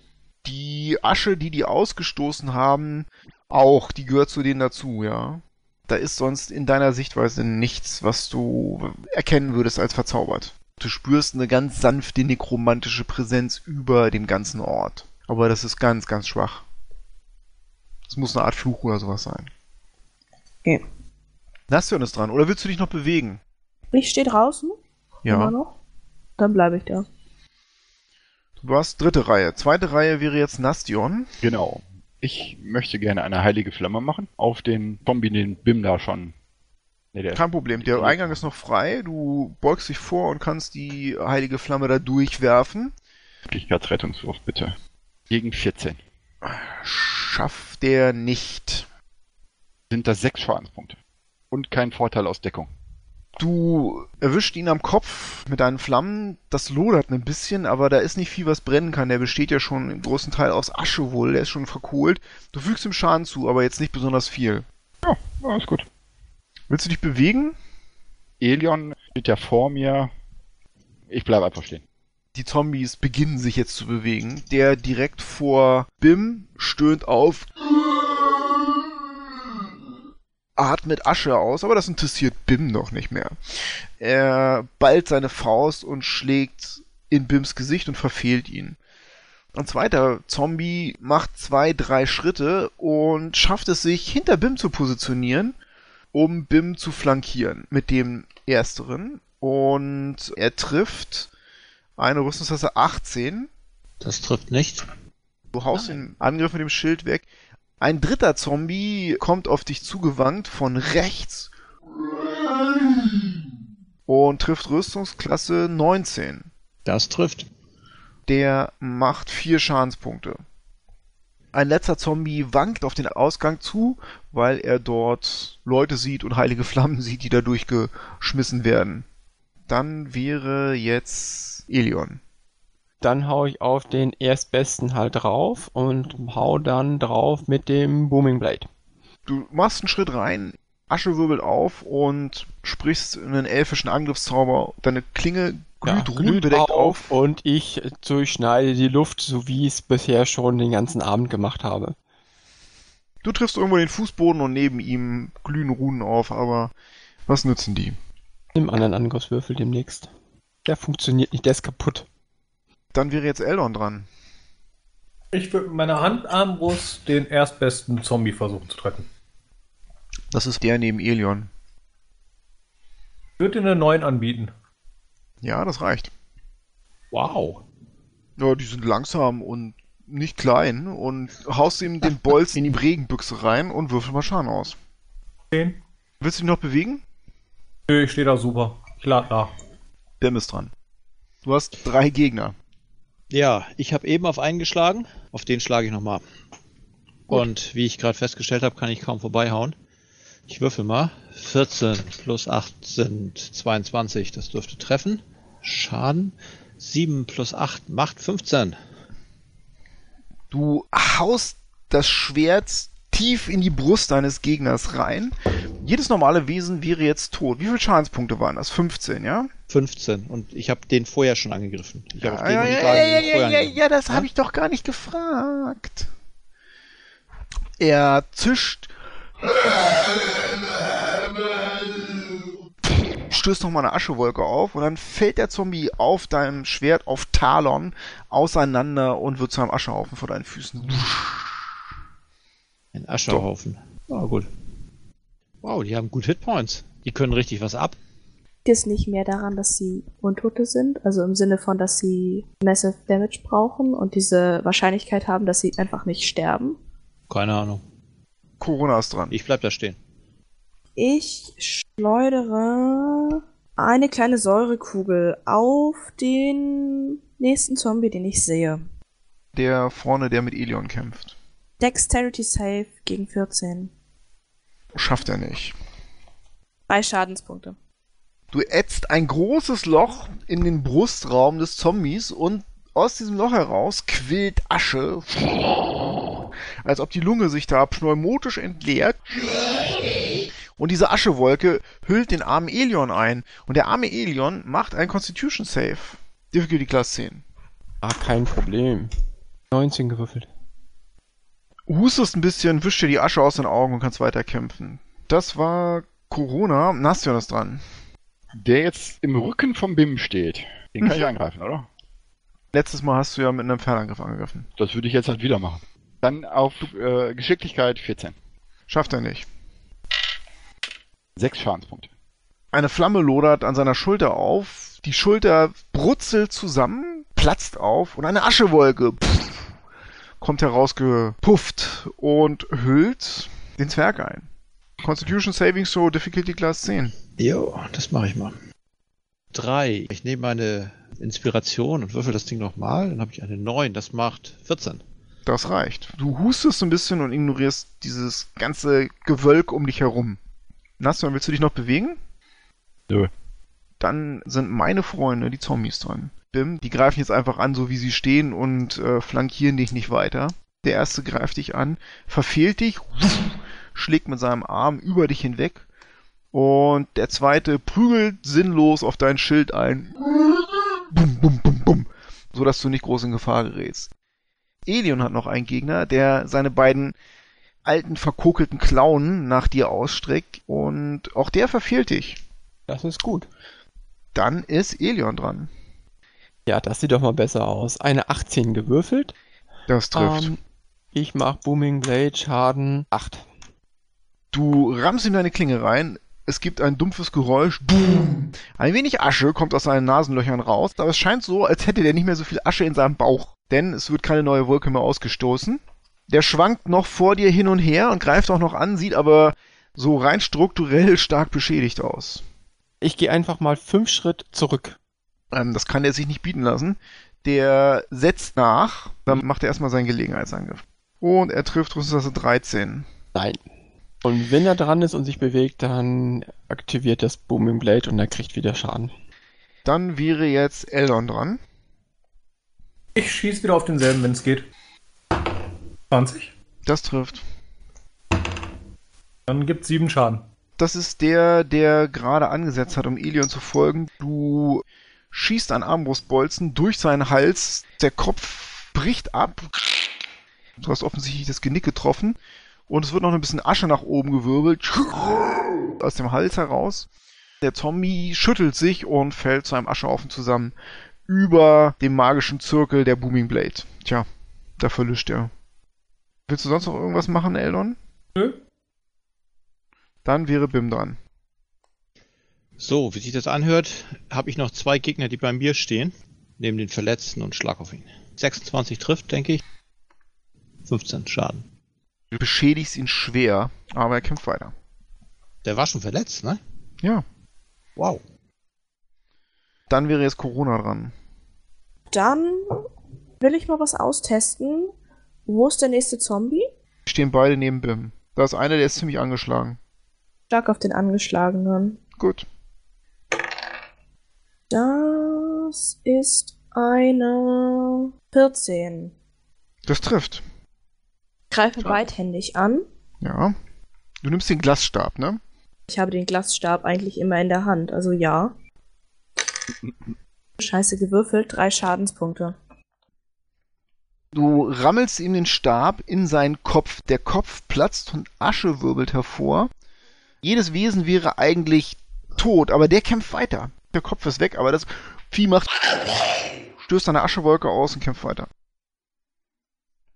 Die Asche, die die ausgestoßen haben, auch, die gehört zu denen dazu, ja. Da ist sonst in deiner Sichtweise nichts, was du erkennen würdest als verzaubert. Du spürst eine ganz sanfte nekromantische Präsenz über dem ganzen Ort. Aber das ist ganz, ganz schwach. Es muss eine Art Fluch oder sowas sein. Okay. Nastion ist dran. Oder willst du dich noch bewegen? Ich stehe draußen. Immer Ja. noch. Dann bleibe ich da. Du hast dritte Reihe. Zweite Reihe wäre jetzt Nastion. Genau. Ich möchte gerne eine heilige Flamme machen. Auf den Zombie, den Bim da schon. Nee, der Kein Problem. Der Eingang ist noch frei. Du beugst dich vor und kannst die heilige Flamme da durchwerfen. Wirklichkeitsrettungswurf, bitte. Gegen 14. Schafft der nicht. Sind das sechs Schadenspunkte. Und kein Vorteil aus Deckung. Du erwischt ihn am Kopf mit deinen Flammen. Das lodert ein bisschen, aber da ist nicht viel, was brennen kann. Der besteht ja schon im großen Teil aus Asche wohl. Der ist schon verkohlt. Du fügst ihm Schaden zu, aber jetzt nicht besonders viel. Ja, alles gut. Willst du dich bewegen? Elion steht ja vor mir. Ich bleibe einfach stehen. Die Zombies beginnen sich jetzt zu bewegen. Der direkt vor Bim stöhnt auf. Atmet Asche aus, aber das interessiert Bim noch nicht mehr. Er ballt seine Faust und schlägt in Bims Gesicht und verfehlt ihn. Ein zweiter Zombie macht zwei, drei Schritte und schafft es sich, hinter Bim zu positionieren, um Bim zu flankieren mit dem ersteren. Und er trifft eine Rüstungsklasse 18. Das trifft nicht. Du haust den Angriff mit dem Schild weg. Ein dritter Zombie kommt auf dich zugewandt von rechts und trifft Rüstungsklasse 19. Das trifft. Der macht vier Schadenspunkte. Ein letzter Zombie wankt auf den Ausgang zu, weil er dort Leute sieht und heilige Flammen sieht, die da durchgeschmissen werden. Dann wäre jetzt Elion. Dann hau ich auf den Erstbesten halt drauf und hau dann drauf mit dem Booming Blade. Du machst einen Schritt rein, Asche wirbelt auf und sprichst einen elfischen Angriffszauber. Deine Klinge glüht Ja, runenbedeckt auf. und ich durchschneide die Luft, so wie ich es bisher schon den ganzen Abend gemacht habe. Du triffst irgendwo den Fußboden und neben ihm glühen Runen auf, aber was nützen die? Nimm anderen Angriffswürfel demnächst. Der funktioniert nicht, der ist kaputt. Dann wäre jetzt Eldon dran. Ich würde mit meiner Handarmbrust den erstbesten Zombie versuchen zu treffen. Das ist der neben Elion. würde dir eine 9 anbieten. Ja, das reicht. Wow. Ja, die sind langsam und nicht klein und haust ihm den Bolz in die Regenbüchse rein und würfel mal Schaden aus. 10. Willst du dich noch bewegen? Nö, ich stehe da super. Ich lade nach. Bim ist dran. Du hast drei Gegner. Ja, ich habe eben auf einen geschlagen. Auf den schlage ich nochmal. Und wie ich gerade festgestellt habe, kann ich kaum vorbeihauen. Ich würfel mal. 14 plus 8 sind 22. Das dürfte treffen. Schaden. 7 plus 8 macht 15. Du haust das Schwert tief in die Brust deines Gegners rein. Jedes normale Wesen wäre jetzt tot. Wie viele Schadenspunkte waren das? 15, ja? 15. Und ich habe den vorher schon angegriffen. Ich Ja, ja, ja, ja, ja, ja, das habe ich doch gar nicht gefragt. Er zischt. Stößt nochmal eine Aschewolke auf und dann fällt der Zombie auf deinem Schwert auf Talon auseinander und wird zu einem Aschehaufen vor deinen Füßen. Ein Ascherhaufen. Ah, gut. Wow, die haben gut Hitpoints. Die können richtig was ab. Liegt es nicht mehr daran, dass sie Untote sind? Also im Sinne von, dass sie Massive Damage brauchen und diese Wahrscheinlichkeit haben, dass sie einfach nicht sterben? Keine Ahnung. Corona ist dran. Ich bleib da stehen. Ich schleudere eine kleine Säurekugel auf den nächsten Zombie, den ich sehe. Der vorne, der mit Elion kämpft. Dexterity Save gegen 14. Schafft er nicht. Drei Schadenspunkte. Du ätzt ein großes Loch in den Brustraum des Zombies und aus diesem Loch heraus quillt Asche, als ob die Lunge sich da pneumotisch entleert. Und diese Aschewolke hüllt den armen Elion ein. Und der arme Elion macht ein Constitution Save. Difficulty Class 10. Ah, kein Problem. 19 gewürfelt. Hustest ein bisschen, wischt dir die Asche aus den Augen und kannst weiterkämpfen. Das war Corona. Nastion ist dran. Der jetzt im Rücken vom Bim steht. Den kann ich angreifen, oder? Letztes Mal hast du ja mit einem Fernangriff angegriffen. Das würde ich jetzt halt wieder machen. Dann auf äh, Geschicklichkeit 14. Schafft er nicht. Sechs Schadenspunkte. Eine Flamme lodert an seiner Schulter auf, die Schulter brutzelt zusammen, platzt auf und eine Aschewolke pff, kommt herausgepufft und hüllt den Zwerg ein. Constitution Saving Throw Difficulty Class 10. Jo, das mache ich mal. Drei. Ich nehme meine Inspiration und würfel das Ding nochmal. Dann habe ich eine 9. Das macht 14. Das reicht. Du hustest ein bisschen und ignorierst dieses ganze Gewölk um dich herum. Nastion, willst du dich noch bewegen? Nö. Dann sind meine Freunde, die Zombies dran. Bim, die greifen jetzt einfach an, so wie sie stehen und äh, flankieren dich nicht weiter. Der erste greift dich an, verfehlt dich, schlägt mit seinem Arm über dich hinweg. Und der zweite prügelt sinnlos auf dein Schild ein. Bum, bum, bum, bum. So dass du nicht groß in Gefahr gerätst. Elion hat noch einen Gegner, der seine beiden alten verkokelten Klauen nach dir ausstreckt und auch der verfehlt dich. Das ist gut. Dann ist Elion dran. Ja, das sieht doch mal besser aus. Eine 18 gewürfelt. Das trifft. Ähm, ich mach Booming Blade Schaden 8. Du rammst in deine Klinge rein. Es gibt ein dumpfes Geräusch. Boom. Ein wenig Asche kommt aus seinen Nasenlöchern raus, aber es scheint so, als hätte der nicht mehr so viel Asche in seinem Bauch. Denn es wird keine neue Wolke mehr ausgestoßen. Der schwankt noch vor dir hin und her und greift auch noch an, sieht aber so rein strukturell stark beschädigt aus. Ich gehe einfach mal fünf Schritt zurück. Ähm, das kann er sich nicht bieten lassen. Der setzt nach, dann macht er erstmal seinen Gelegenheitsangriff. Und er trifft Rüstungsklasse 13. Nein. Und wenn er dran ist und sich bewegt, dann aktiviert das Booming Blade und er kriegt wieder Schaden. Dann wäre jetzt Eldon dran. Ich schieß wieder auf denselben, wenn es geht. 20. Das trifft. Dann gibt sieben Schaden. Das ist der, der gerade angesetzt hat, um Elion zu folgen. Du schießt ein Armbrustbolzen durch seinen Hals. Der Kopf bricht ab. Du hast offensichtlich das Genick getroffen. Und es wird noch ein bisschen Asche nach oben gewirbelt. Aus dem Hals heraus. Der Zombie schüttelt sich und fällt zu einem Aschehaufen zusammen. Über dem magischen Zirkel der Booming Blade. Tja, da verlischt er. Willst du sonst noch irgendwas machen, Eldon? Nö. Dann wäre Bim dran. So, wie sich das anhört, habe ich noch zwei Gegner, die bei mir stehen. Neben den Verletzten und Schlag auf ihn. 26 trifft, denke ich. 15 Schaden. Du beschädigst ihn schwer, aber er kämpft weiter. Der war schon verletzt, ne? Ja. Wow. Dann wäre jetzt Corona dran. Dann will ich mal was austesten. Wo ist der nächste Zombie? Die stehen beide neben Bim. Da ist einer, der ist ziemlich angeschlagen. Stark auf den Angeschlagenen. Gut. Das ist eine 14. Das trifft. Greife beidhändig an. Ja. Du nimmst den Glasstab, ne? Ich habe den Glasstab eigentlich immer in der Hand, also ja. Scheiße gewürfelt, drei Schadenspunkte. Du rammelst ihm den Stab in seinen Kopf. Der Kopf platzt und Asche wirbelt hervor. Jedes Wesen wäre eigentlich tot, aber der kämpft weiter. Der Kopf ist weg, aber das Vieh macht, stößt eine Aschewolke aus und kämpft weiter.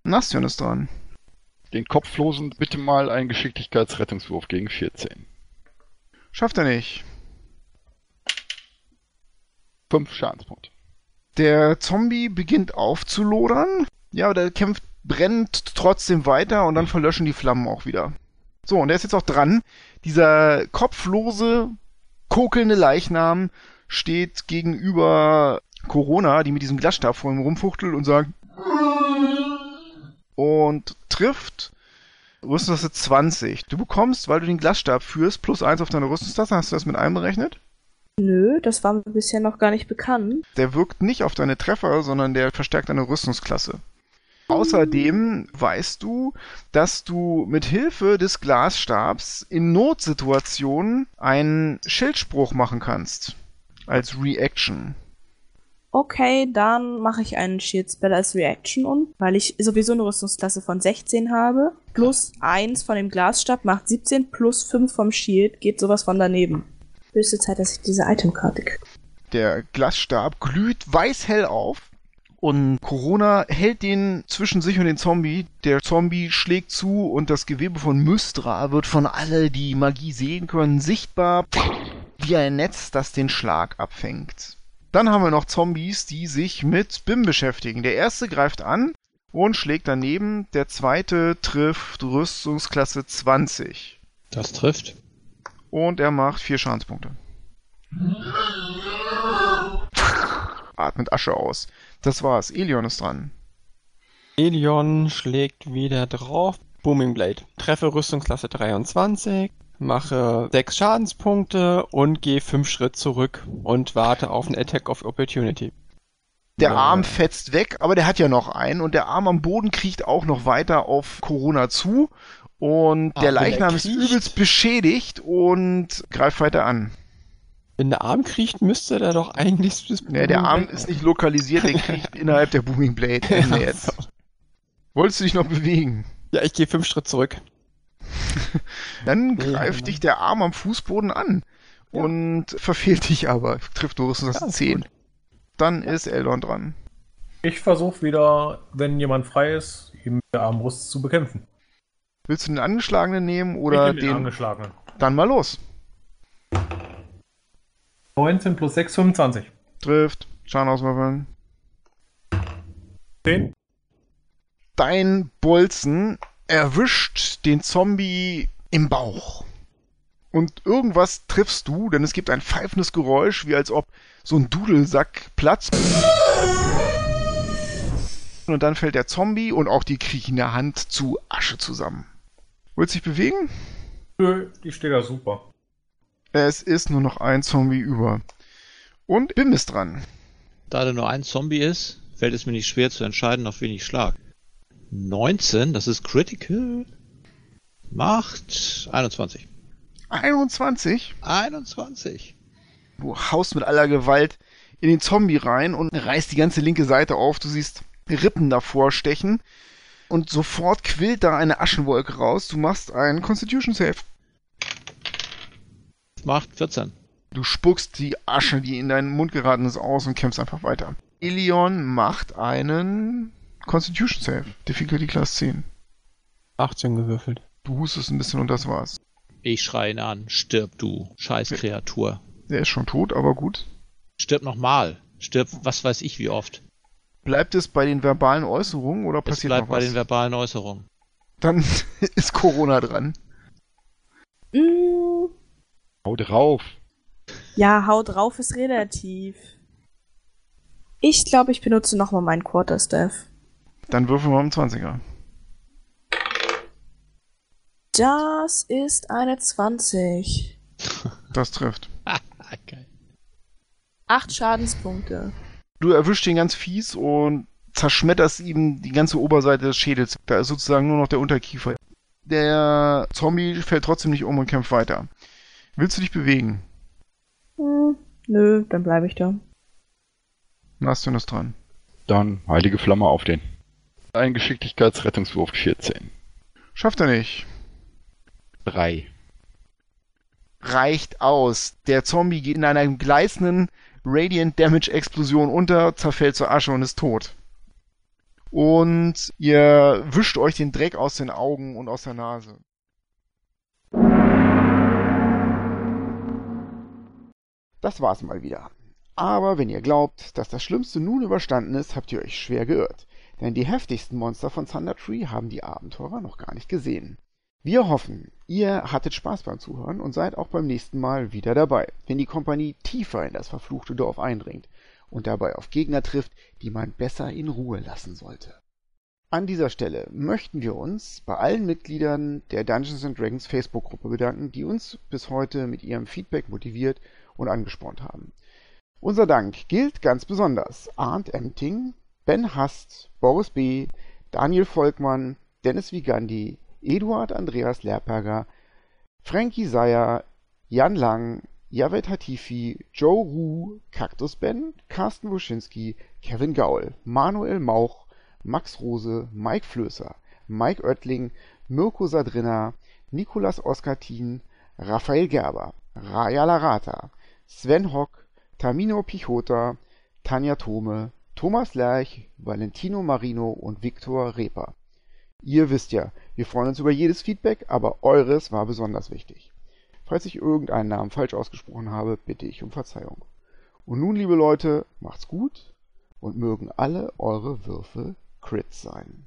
Nastion ist dran. Den Kopflosen bitte mal einen Geschicklichkeitsrettungswurf gegen 14. Schafft er nicht. Fünf Schadenspunkte. Der Zombie beginnt aufzulodern. Ja, aber der kämpft, brennt trotzdem weiter und dann verlöschen die Flammen auch wieder. So, und der ist jetzt auch dran. Dieser kopflose, kokelnde Leichnam steht gegenüber Corona, die mit diesem Glasstab vor ihm rumfuchtelt und sagt und trifft Rüstungstasse 20. Du bekommst, weil du den Glasstab führst, plus 1 auf deine Rüstungstasse. Hast du das mit einberechnet? Nö, das war mir bisher noch gar nicht bekannt. Der wirkt nicht auf deine Treffer, sondern der verstärkt deine Rüstungsklasse. Außerdem weißt du, dass du mit Hilfe des Glasstabs in Notsituationen einen Schildspruch machen kannst. Als Reaction. Okay, dann mache ich einen Shield Spell als Reaction um, weil ich sowieso eine Rüstungsklasse von 16 habe. Plus 1 von dem Glasstab macht 17, plus 5 vom Shield geht sowas von daneben. Höchste Zeit, dass ich diese Itemkarte kriege. Der Glasstab glüht weißhell auf und Corona hält den zwischen sich und den Zombie. Der Zombie schlägt zu und das Gewebe von Mystra wird von alle, die Magie sehen können, sichtbar wie ein Netz, das den Schlag abfängt. Dann haben wir noch Zombies, die sich mit BIM beschäftigen. Der erste greift an und schlägt daneben. Der zweite trifft Rüstungsklasse 20. Das trifft. Und er macht vier Schadenspunkte. Atmet Asche aus. Das war's. Elion ist dran. Elion schlägt wieder drauf. Booming Blade. Treffe Rüstungsklasse 23, mache 6 Schadenspunkte und gehe 5 Schritt zurück und warte auf einen Attack of Opportunity. Der Ja. Arm fetzt weg, aber der hat ja noch einen und der Arm am Boden kriecht auch noch weiter auf Corona zu und Ah, der er Leichnam ist übelst beschädigt und greift weiter an. Wenn der Arm kriecht, müsste der doch eigentlich... das Nee, der Arm Blade- ist nicht lokalisiert, der kriecht innerhalb der Booming Blade. Ende Ja, jetzt. so. Wolltest du dich noch bewegen? Ja, ich gehe 5 Schritt zurück. Dann Ja, greift genau. dich der Arm am Fußboden an Ja. und verfehlt dich aber. Trifft nur das Ja, ist 10. gut. Dann ist Eldon dran. Ich versuche wieder, wenn jemand frei ist, ihn mit der Armbrust zu bekämpfen. Willst du den Angeschlagenen nehmen oder ich nehm den den? angeschlagenen. Dann mal los. 19 plus 6, 25. Trifft. Schaden auswürfeln. 10. Dein Bolzen erwischt den Zombie im Bauch. Und irgendwas triffst du, denn es gibt ein pfeifendes Geräusch, wie als ob so ein Dudelsack platzt. Und dann fällt der Zombie und auch die kriechende Hand zu Asche zusammen. Willst du dich bewegen? Nö, die steht da super. Es ist nur noch ein Zombie über. Und Bim ist dran. Da da nur ein Zombie ist, fällt es mir nicht schwer zu entscheiden, auf wen ich schlag. 19, das ist Critical. Macht 21. 21. 21. Du haust mit aller Gewalt in den Zombie rein und reißt die ganze linke Seite auf. Du siehst Rippen davor stechen. Und sofort quillt da eine Aschenwolke raus. Du machst einen Constitution Save. Macht 14. Du spuckst die Asche, die in deinen Mund geraten ist, aus und kämpfst einfach weiter. Ilion macht einen Constitution Save. Difficulty Class 10. 18 gewürfelt. Du hustest ein bisschen und das war's. Ich schreie ihn an. Stirb, du Scheißkreatur. Der ist schon tot, aber gut. Stirb nochmal. Stirb, was weiß ich wie oft. Bleibt es bei den verbalen Äußerungen oder passiert es bleibt noch was? bei den verbalen Äußerungen. Dann ist Corona dran. Mm, Hau drauf. ja, Haut drauf ist relativ. Ich glaube, ich benutze nochmal meinen Quarterstaff. Dann würfeln wir um 20er. Das ist eine 20. Das trifft. Geil. Acht Schadenspunkte. Du erwischst ihn ganz fies und zerschmetterst ihm die ganze Oberseite des Schädels. Da ist sozusagen nur noch der Unterkiefer. Der Zombie fällt trotzdem nicht um und kämpft weiter. Willst du dich bewegen? Hm, nö, dann bleibe ich da. Nastion ist dran. Dann heilige Flamme auf den. Ein Geschicklichkeitsrettungswurf 14. Schafft er nicht. 3. Reicht aus. Der Zombie geht in einer gleißenden Radiant Damage Explosion unter, zerfällt zur Asche und ist tot. Und ihr wischt euch den Dreck aus den Augen und aus der Nase. Das war's mal wieder. Aber wenn ihr glaubt, dass das Schlimmste nun überstanden ist, habt ihr euch schwer geirrt. Denn die heftigsten Monster von Thunder Tree haben die Abenteurer noch gar nicht gesehen. Wir hoffen, ihr hattet Spaß beim Zuhören und seid auch beim nächsten Mal wieder dabei, wenn die Kompanie tiefer in das verfluchte Dorf eindringt und dabei auf Gegner trifft, die man besser in Ruhe lassen sollte. An dieser Stelle möchten wir uns bei allen Mitgliedern der Dungeons Dragons Facebook-Gruppe bedanken, die uns bis heute mit ihrem Feedback motiviert und angespornt haben. Unser Dank gilt ganz besonders Arndt Emting, Ben Hast, Boris B., Daniel Volkmann, Dennis Vigandi, Eduard Andreas Lerperger, Frankie Seyer, Jan Lang, Javed Hatifi, Joe Ruh, Cactus Ben, Carsten Wuschinski, Kevin Gaul, Manuel Mauch, Max Rose, Mike Flößer, Mike Oettling, Mirko Sadrina, Nikolas Oskatin, Raphael Gerber, Raya Larata, Sven Hock, Tamino Pichota, Tanja Thome, Thomas Lerch, Valentino Marino und Viktor Reper. Ihr wisst ja, wir freuen uns über jedes Feedback, aber eures war besonders wichtig. Falls ich irgendeinen Namen falsch ausgesprochen habe, bitte ich um Verzeihung. Und nun, liebe Leute, macht's gut und mögen alle eure Würfe Crits sein.